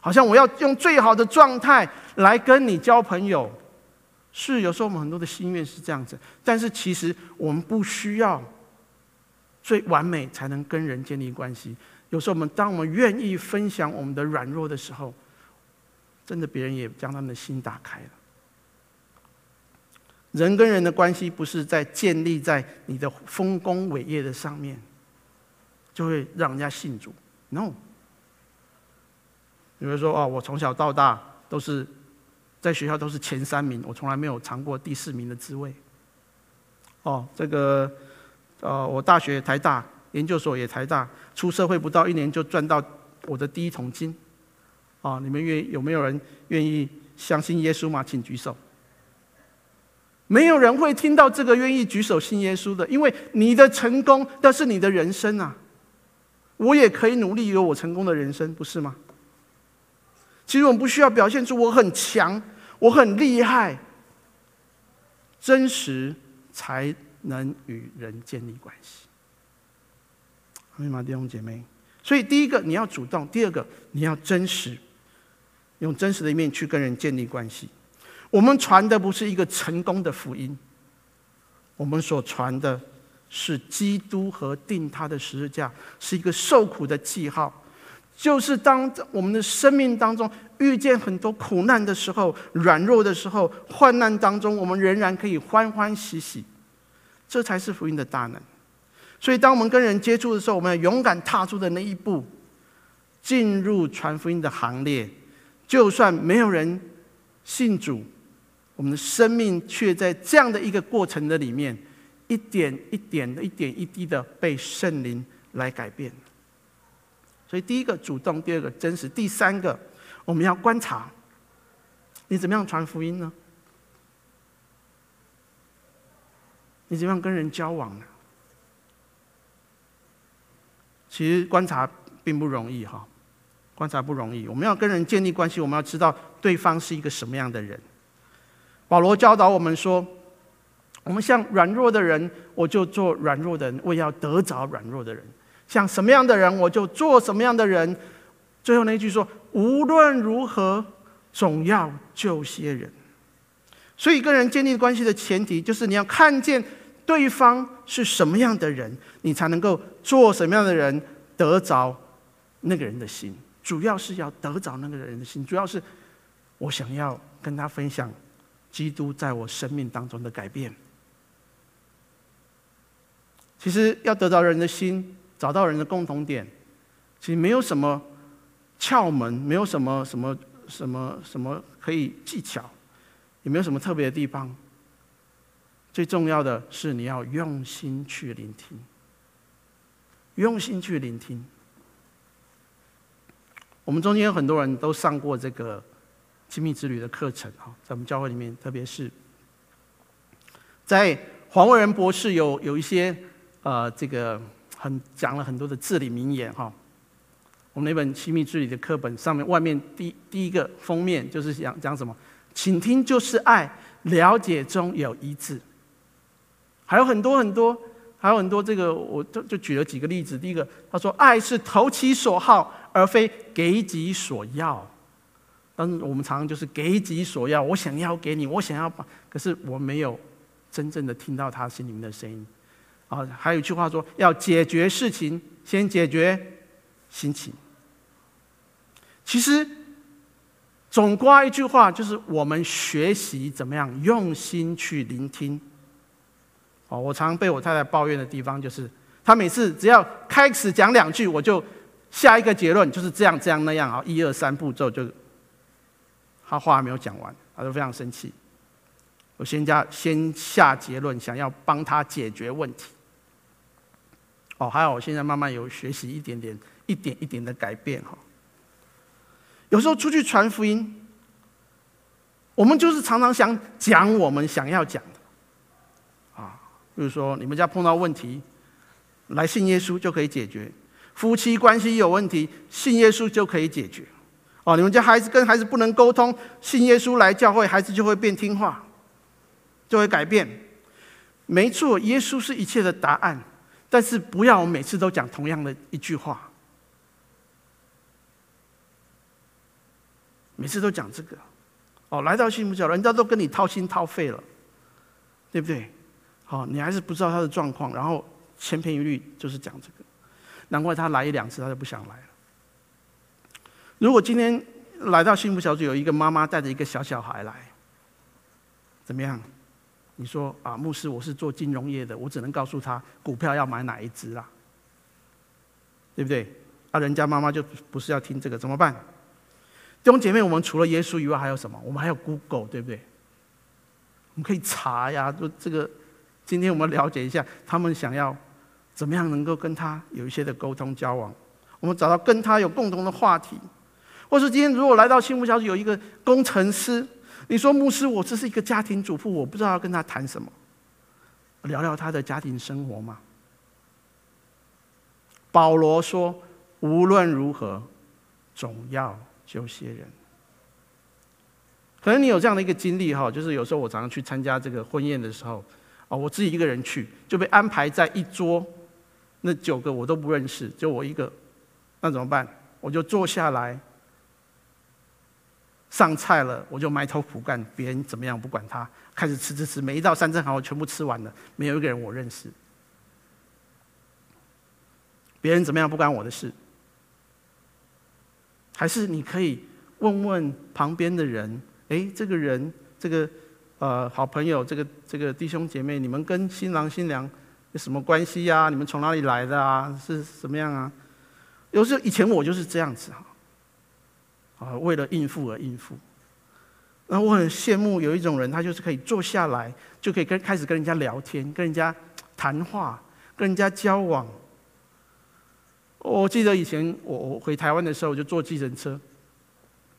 好像我要用最好的状态来跟你交朋友，是有时候我们很多的心愿是这样子，但是其实我们不需要。最完美才能跟人建立关系。有时候我们当我们愿意分享我们的软弱的时候，真的别人也将他们的心打开了。人跟人的关系不是在建立在你的丰功伟业的上面，就会让人家信主。No。比如说哦，我从小到大都是在学校都是前三名，我从来没有尝过第四名的滋味。哦，这个。呃，我大学台大，研究所也台大，出社会不到一年就赚到我的第一桶金。啊，你们愿有没有人愿意相信耶稣吗？请举手。没有人会听到这个愿意举手信耶稣的，因为你的成功，那是你的人生啊。我也可以努力有我成功的人生，不是吗？其实我们不需要表现出我很强，我很厉害，真实才。能与人建立关系，明白吗，弟兄姐妹？所以第一个你要主动，第二个你要真实，用真实的一面去跟人建立关系。我们传的不是一个成功的福音，我们所传的是基督和钉他的十字架，是一个受苦的记号。就是当我们的生命当中遇见很多苦难的时候、软弱的时候、患难当中，我们仍然可以欢欢喜喜。这才是福音的大能。所以，当我们跟人接触的时候，我们要勇敢踏出的那一步，进入传福音的行列。就算没有人信主，我们的生命却在这样的一个过程的里面，一点一点的、一点一滴的被圣灵来改变。所以，第一个主动，第二个真实，第三个我们要观察，你怎么样传福音呢？你怎么样跟人交往呢？其实观察并不容易哈，观察不容易。我们要跟人建立关系，我们要知道对方是一个什么样的人。保罗教导我们说，我们像软弱的人，我就做软弱的人，为要得着软弱的人；像什么样的人，我就做什么样的人。最后那句说，无论如何，总要救些人。所以，跟人建立关系的前提，就是你要看见。对方是什么样的人，你才能够做什么样的人，得着那个人的心。主要是要得着那个人的心，主要是我想要跟他分享基督在我生命当中的改变。其实要得着人的心，找到人的共同点，其实没有什么窍门，没有什么什么什么什么可以技巧，也没有什么特别的地方。最重要的是，你要用心去聆听，用心去聆听。我们中间有很多人都上过这个亲密之旅的课程哈，在我们教会里面，特别是在黄伟仁博士有有一些呃，这个很讲了很多的至理名言哈。我们那本亲密之旅的课本上面，外面第第一个封面就是讲讲什么？倾听就是爱，了解中有一致。还有很多很多，还有很多。这个我就就举了几个例子。第一个，他说：“爱是投其所好，而非给己所要。”但是我们常常就是给己所要，我想要给你，我想要把，可是我没有真正的听到他心里面的声音。啊，还有一句话说：“要解决事情，先解决心情。”其实，总括一句话就是：我们学习怎么样用心去聆听。哦，我常被我太太抱怨的地方就是，她每次只要开始讲两句，我就下一个结论就是这样这样那样啊，一二三步骤就，她话还没有讲完，她就非常生气。我先加先下结论，想要帮她解决问题。哦，还好我现在慢慢有学习一点点，一点一点的改变哈。有时候出去传福音，我们就是常常想讲我们想要讲。比如说，你们家碰到问题，来信耶稣就可以解决；夫妻关系有问题，信耶稣就可以解决。哦，你们家孩子跟孩子不能沟通，信耶稣来教会，孩子就会变听话，就会改变。没错，耶稣是一切的答案，但是不要我每次都讲同样的一句话，每次都讲这个。哦，来到幸福小，人家都跟你掏心掏肺了，对不对？好，你还是不知道他的状况，然后千篇一律就是讲这个，难怪他来一两次他就不想来了。如果今天来到幸福小组，有一个妈妈带着一个小小孩来，怎么样？你说啊，牧师，我是做金融业的，我只能告诉他股票要买哪一只啦，对不对？啊，人家妈妈就不是要听这个，怎么办？弟兄姐妹，我们除了耶稣以外还有什么？我们还有 Google，对不对？我们可以查呀，就这个。今天我们了解一下，他们想要怎么样能够跟他有一些的沟通交往，我们找到跟他有共同的话题，或是今天如果来到幸福小组有一个工程师，你说牧师，我这是一个家庭主妇，我不知道要跟他谈什么，聊聊他的家庭生活吗？保罗说，无论如何，总要救些人。可能你有这样的一个经历哈，就是有时候我常常去参加这个婚宴的时候。哦，我自己一个人去，就被安排在一桌，那九个我都不认识，就我一个，那怎么办？我就坐下来，上菜了，我就埋头苦干，别人怎么样不管他，开始吃吃吃，每一道三珍好，我全部吃完了，没有一个人我认识，别人怎么样不关我的事，还是你可以问问旁边的人，哎，这个人，这个。呃，好朋友，这个这个弟兄姐妹，你们跟新郎新娘有什么关系呀？你们从哪里来的啊？是什么样啊？有时候以前我就是这样子哈，啊，为了应付而应付。然后我很羡慕有一种人，他就是可以坐下来，就可以跟开始跟人家聊天，跟人家谈话，跟人家交往。我记得以前我我回台湾的时候，我就坐计程车，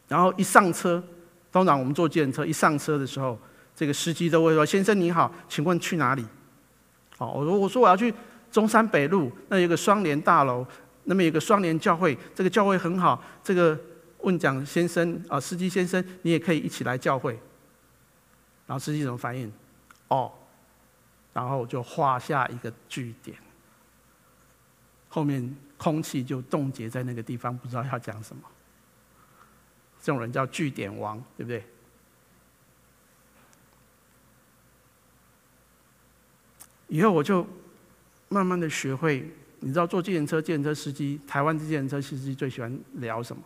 然后一上车，通常我们坐计程车一上车的时候。这个司机都会说：“先生你好，请问去哪里？”哦，我说我说我要去中山北路，那有个双联大楼，那么有个双联教会，这个教会很好。这个问讲先生啊，司机先生，你也可以一起来教会。然后司机怎么反应？哦，然后就画下一个句点，后面空气就冻结在那个地方，不知道要讲什么。这种人叫句点王，对不对？以后我就慢慢的学会，你知道坐计程车，计程车司机，台湾的计程车司机最喜欢聊什么？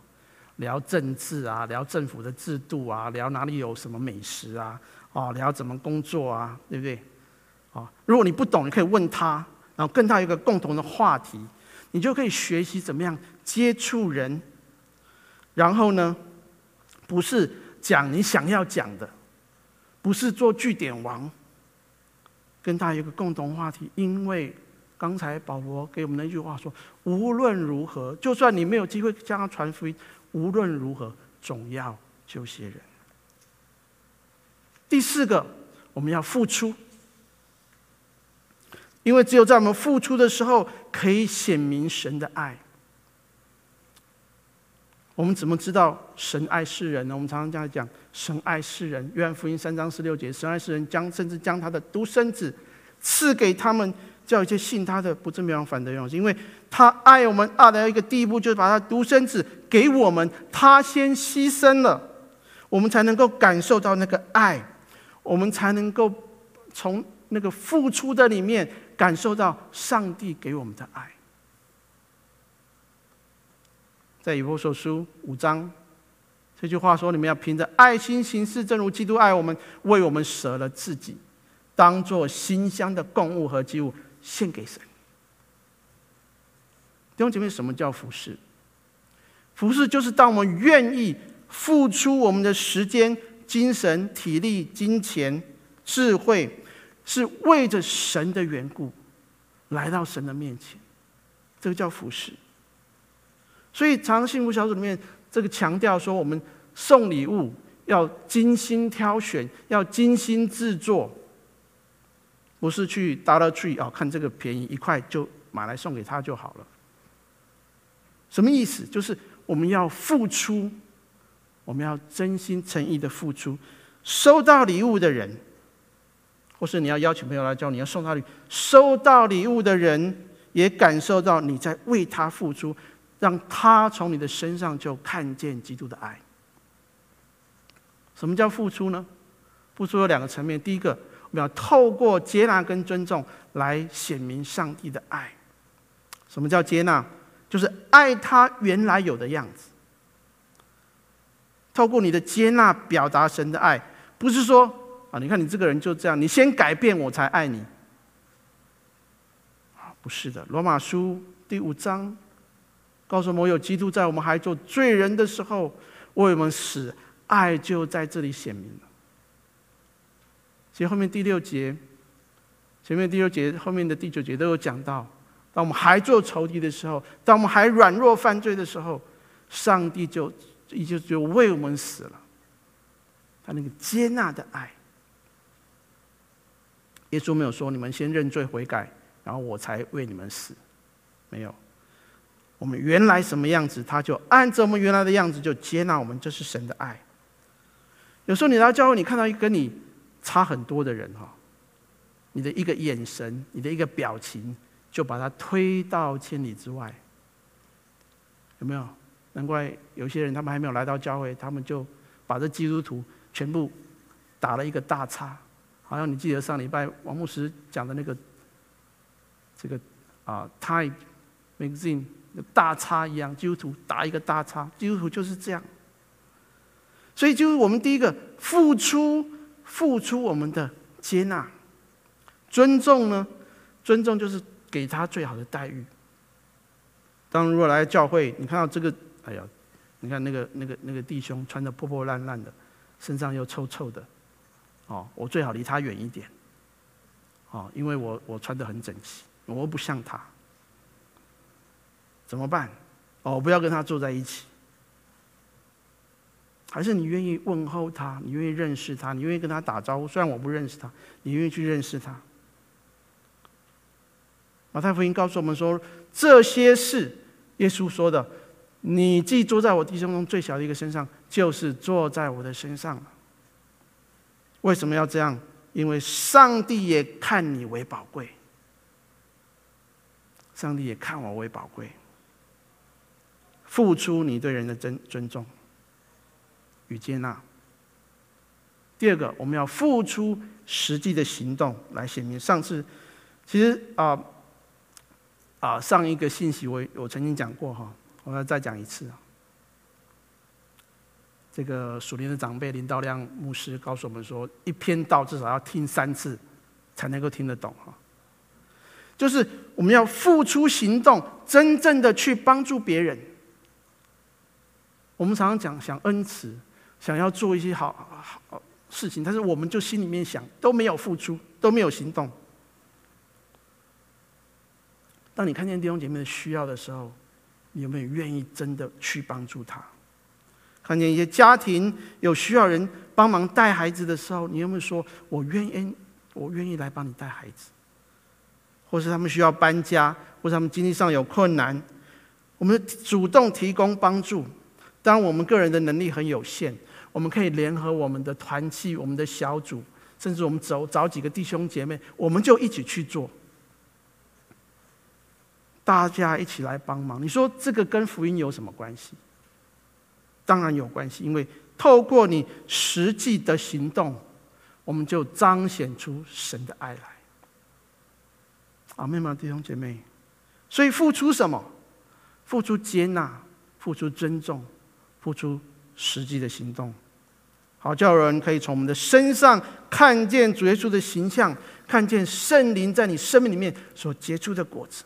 聊政治啊，聊政府的制度啊，聊哪里有什么美食啊，哦，聊怎么工作啊，对不对？哦，如果你不懂，你可以问他，然后跟他有一个共同的话题，你就可以学习怎么样接触人。然后呢，不是讲你想要讲的，不是做据点王。跟他有一个共同话题，因为刚才保罗给我们那句话说：无论如何，就算你没有机会向他传福音，无论如何，总要救些人。第四个，我们要付出，因为只有在我们付出的时候，可以显明神的爱。我们怎么知道神爱世人呢？我们常常这样讲：神爱世人。约翰福音三章十六节，神爱世人，将甚至将他的独生子赐给他们，叫一切信他的不至灭亡，反得永生。因为他爱我们爱到一个地步，就是把他独生子给我们，他先牺牲了，我们才能够感受到那个爱，我们才能够从那个付出的里面感受到上帝给我们的爱。在以弗所书五章，这句话说：“你们要凭着爱心行事，正如基督爱我们，为我们舍了自己，当作馨香的供物和祭物献给神。”弟兄姐妹，什么叫服侍？服侍就是当我们愿意付出我们的时间、精神、体力、金钱、智慧，是为着神的缘故，来到神的面前，这个叫服侍。所以，常常幸福小组里面，这个强调说，我们送礼物要精心挑选，要精心制作，不是去 Dollar Tree 啊，看这个便宜一块就买来送给他就好了。什么意思？就是我们要付出，我们要真心诚意的付出。收到礼物的人，或是你要邀请朋友来教你要送他礼，收到礼物的人也感受到你在为他付出。让他从你的身上就看见基督的爱。什么叫付出呢？付出有两个层面。第一个，我们要透过接纳跟尊重来显明上帝的爱。什么叫接纳？就是爱他原来有的样子。透过你的接纳表达神的爱，不是说啊，你看你这个人就这样，你先改变我才爱你。啊，不是的，《罗马书》第五章。告诉我们，有基督在我们还做罪人的时候为我们死，爱就在这里显明了。其实后面第六节，前面第六节，后面的第九节都有讲到，当我们还做仇敌的时候，当我们还软弱犯罪的时候，上帝就已经就为我们死了。他那个接纳的爱，耶稣没有说你们先认罪悔改，然后我才为你们死，没有。我们原来什么样子，他就按照我们原来的样子就接纳我们，这是神的爱。有时候你来教会，你看到一个跟你差很多的人哈，你的一个眼神，你的一个表情，就把他推到千里之外，有没有？难怪有些人他们还没有来到教会，他们就把这基督徒全部打了一个大叉，好像你记得上礼拜王牧师讲的那个这个啊，Time Magazine。大叉一样，基督徒打一个大叉，基督徒就是这样。所以，就是我们第一个付出，付出我们的接纳、尊重呢？尊重就是给他最好的待遇。当如果来教会，你看到这个，哎呀，你看那个那个那个弟兄穿得破破烂烂的，身上又臭臭的，哦，我最好离他远一点，哦，因为我我穿得很整齐，我不像他。怎么办？哦，不要跟他坐在一起。还是你愿意问候他？你愿意认识他？你愿意跟他打招呼？虽然我不认识他，你愿意去认识他？马太福音告诉我们说，这些事，耶稣说的，你既坐在我弟兄中最小的一个身上，就是坐在我的身上了。为什么要这样？因为上帝也看你为宝贵，上帝也看我为宝贵，付出你对人的尊尊重与接纳。第二个，我们要付出实际的行动来显明。上次其实啊啊、上一个信息我我曾经讲过哈，我要再讲一次。这个属灵的长辈林道亮牧师告诉我们说，一篇道至少要听三次才能够听得懂哈。就是我们要付出行动，真正的去帮助别人。我们常常讲想恩慈，想要做一些好好。事情，但是我们就心里面想，都没有付出，都没有行动。当你看见弟兄姐妹的需要的时候，你有没有愿意真的去帮助他？看见一些家庭有需要人帮忙带孩子的时候，你有没有说“我愿意，我愿意来帮你带孩子”？或是他们需要搬家，或是他们经济上有困难，我们主动提供帮助。当我们个人的能力很有限。我们可以联合我们的团契、我们的小组，甚至我们找找几个弟兄姐妹，我们就一起去做，大家一起来帮忙。你说这个跟福音有什么关系？当然有关系，因为透过你实际的行动，我们就彰显出神的爱来。阿们吗，弟兄姐妹？所以付出什么？付出接纳，付出尊重，付出。实际的行动，好叫人可以从我们的身上看见主耶稣的形象，看见圣灵在你生命里面所结出的果子，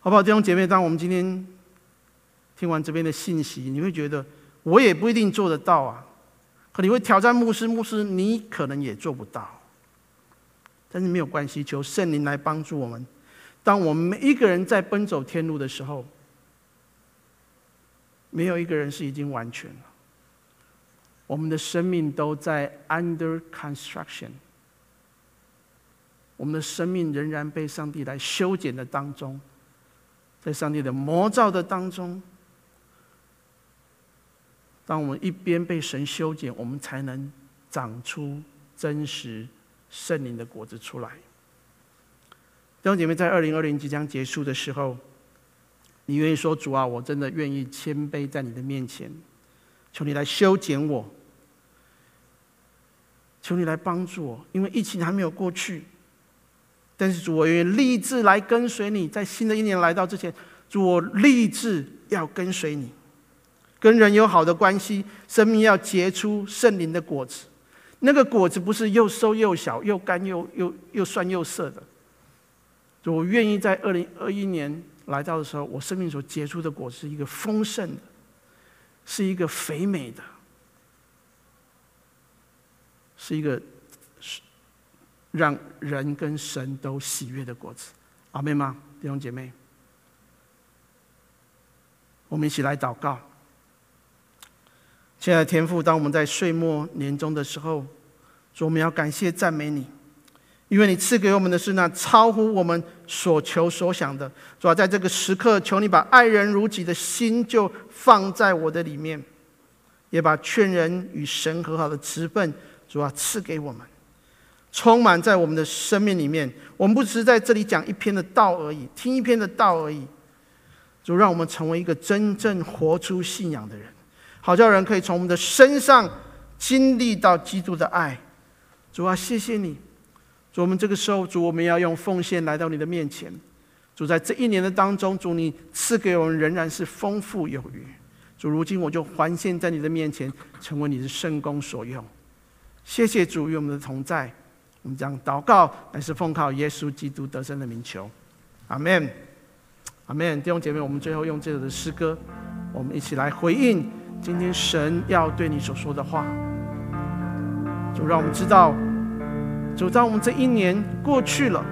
好不好？弟兄姐妹，当我们今天听完这边的信息，你会觉得我也不一定做得到啊，可你会挑战牧师，牧师你可能也做不到，但是没有关系，求圣灵来帮助我们。当我们每一个人在奔走天路的时候。没有一个人是已经完全了。我们的生命都在 under construction，我们的生命仍然被上帝来修剪的当中，在上帝的魔造的当中。当我们一边被神修剪，我们才能长出真实圣灵的果子出来。弟兄姐妹，在二零二零即将结束的时候。你愿意说主啊，我真的愿意谦卑在你的面前，求你来修剪我，求你来帮助我，因为疫情还没有过去。但是主，我愿意立志来跟随你，在新的一年来到之前，主，我立志要跟随你，跟人有好的关系，生命要结出圣灵的果子。那个果子不是又瘦又小，又干又又又酸又涩的。主，我愿意在二零二一年。来到的时候，我生命所结出的果子是一个丰盛的，是一个肥美的，是一个让人跟神都喜悦的果子。阿妹吗？弟兄姐妹，我们一起来祷告。亲爱的天父，当我们在岁末年终的时候，说，我们要感谢赞美你。因为你赐给我们的是那超乎我们所求所想的，主要在这个时刻，求你把爱人如己的心就放在我的里面，也把劝人与神和好的职分，主要赐给我们，充满在我们的生命里面。我们不只是在这里讲一篇的道而已，听一篇的道而已。主让我们成为一个真正活出信仰的人，好叫人可以从我们的身上经历到基督的爱。主啊，谢谢你。主，我们这个时候，主，我们要用奉献来到你的面前。主，在这一年的当中，主，你赐给我们仍然是丰富有余。主，如今我就还献在你的面前，成为你的圣工所用。谢谢主与我们的同在。我们将祷告，乃是奉靠耶稣基督得胜的名求。阿门，阿门。弟兄姐妹，我们最后用这首的诗歌，我们一起来回应今天神要对你所说的话。主，让我们知道。主，当我们这一年过去了，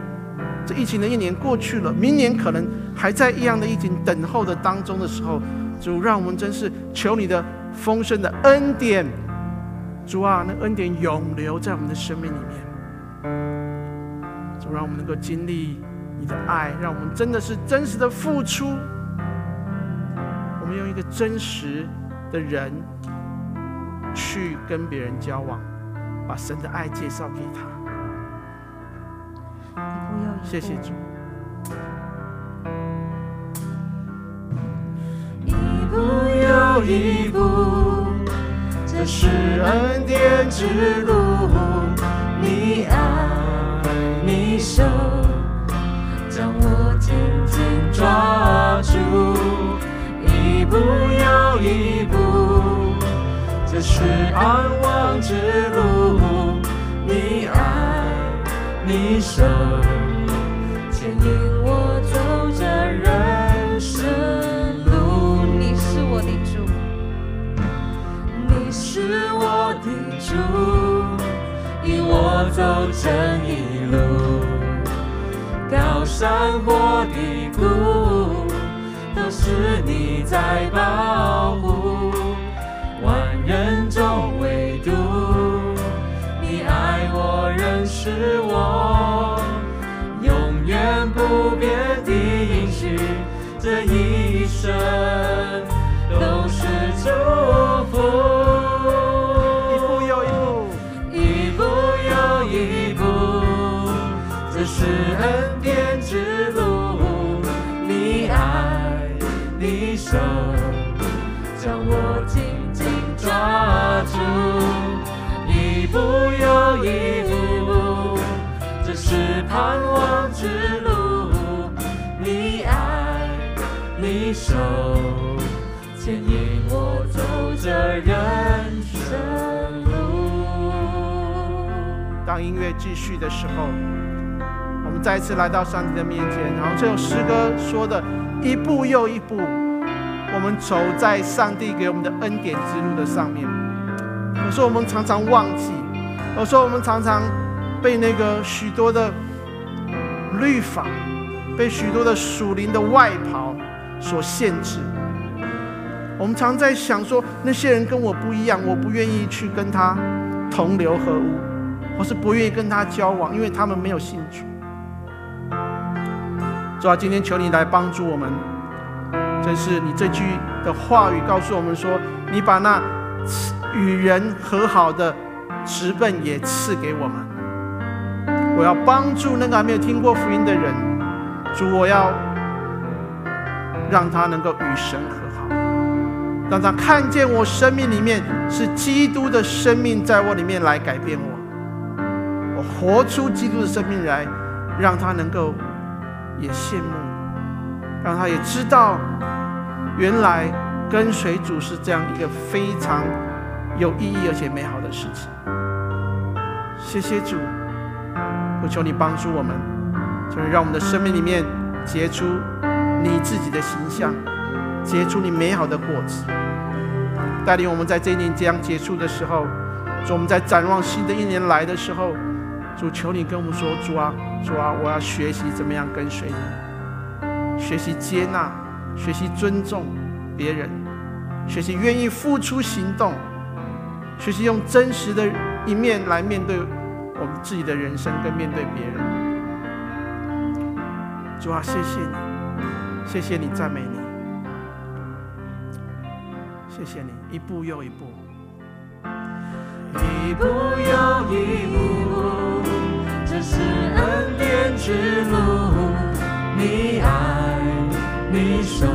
这疫情的一年过去了，明年可能还在一样的疫情等候的当中的时候，主，让我们真是求你的丰盛的恩典，主啊，那恩典永留在我们的生命里面。主让我们能够经历你的爱，让我们真的是真实的付出。我们用一个真实的人去跟别人交往，把神的爱介绍给他。谢谢主。一步又一步，这是恩典之路。你爱，你手，将我紧紧抓住。一步又一步，这是盼望之路。你爱，你手。主，引我走这一路，高山或低谷，都是你在保护，万人中唯独你爱我，认识我。永远不变的应许，这一生当音乐继续的时候，我们再次来到上帝的面前，然后这首诗歌说的一步又一步，我们走在上帝给我们的恩典之路的上面。有时候我们常常忘记，有时候我们常常被那个许多的律法，被许多的属灵的外袍。所限制，我们常在想说，那些人跟我不一样，我不愿意去跟他同流合污，或是不愿意跟他交往，因为他们没有兴趣。主啊，今天求你来帮助我们，正是你这句的话语告诉我们说，你把那与人和好的职分也赐给我们。我要帮助那个还没有听过福音的人，主，我要。让他能够与神和好，让他看见我生命里面是基督的生命在我里面来改变，我活出基督的生命来，让他能够也羡慕，让他也知道，原来跟随主是这样一个非常有意义而且美好的事情。谢谢主，我求你帮助我们，就是让我们的生命里面结出。你自己的形象，结出你美好的果子，带领我们在这一年将结束的时候，我们在展望新的一年来的时候，主，求你跟我们说，主啊，主啊，我要学习怎么样跟随你，学习接纳，学习尊重别人，学习愿意付出行动，学习用真实的一面来面对我们自己的人生，跟面对别人。主啊，谢谢你。谢谢你，赞美你。谢谢你，一步又一步，一步又一步，是恩典之路。你爱，你手，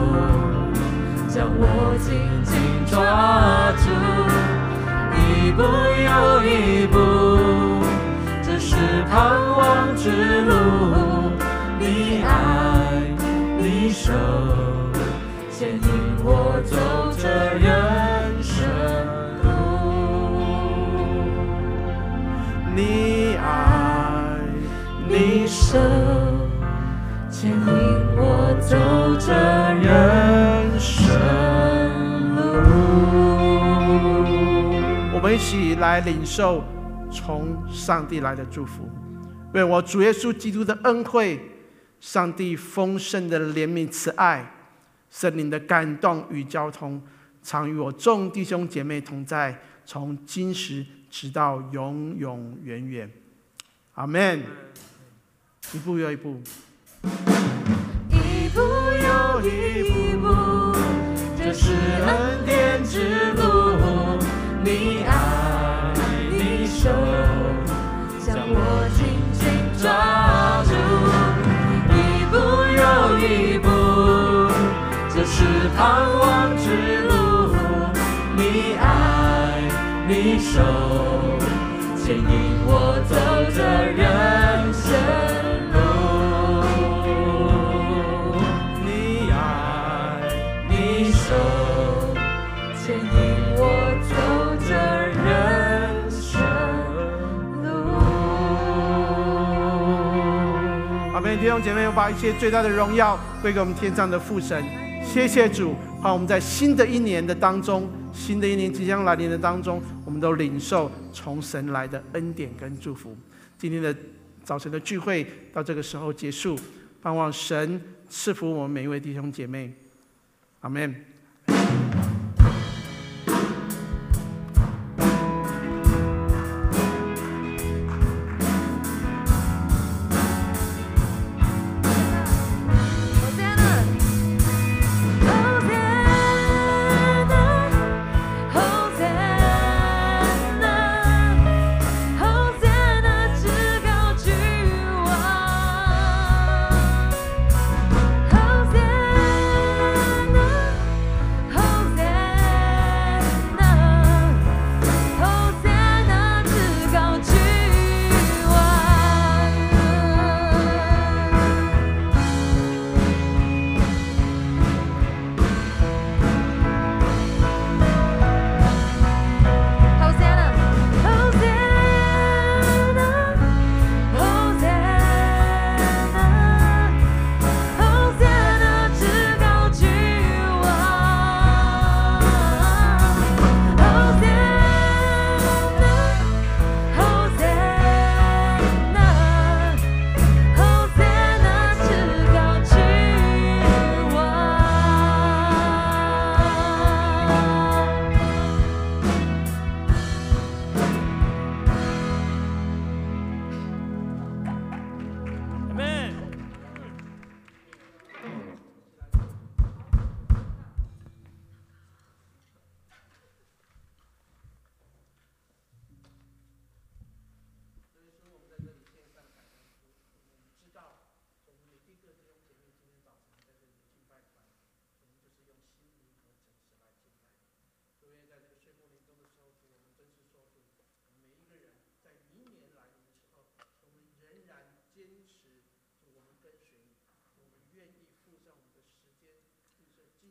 将我紧紧抓住。一步又一步，这是盼望之路。你爱。你手牵引我走这人生路，你，你手牵引我走这人生路。我们一起来领受从上帝来的祝福，愿我主耶稣基督的恩惠。上帝丰盛的怜悯、慈爱、圣灵的感动与交通，常与我众弟兄姐妹同在，从今时直到永永远远。阿门。一步又一步，一步又一步，这是恩典之路。你爱，你手将我紧紧抓住，一步又一步，这是盼望之路。你爱，你手牵引我走着人生。弟兄姐妹，我把一切最大的荣耀归给我们天上的父神。谢谢主，好，我们在新的一年的当中，新的一年即将来临的当中，我们都领受从神来的恩典跟祝福。今天的早晨的聚会到这个时候结束，盼望神赐福我们每一位弟兄姐妹。阿门。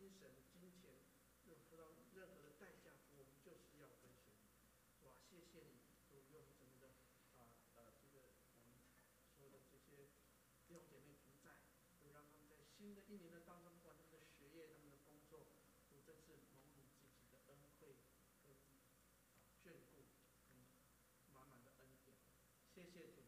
精神、金钱，任何任何的代价，我们就是要跟随你。是吧？谢谢你，都用什么的啊？呃，这个我们所有的这些弟兄姐妹同在，都让他们在新的一年的当中，不管他们的学业、他们的工作，都真是蒙你自己的恩惠跟、眷顾，嗯满满的恩典。谢谢主。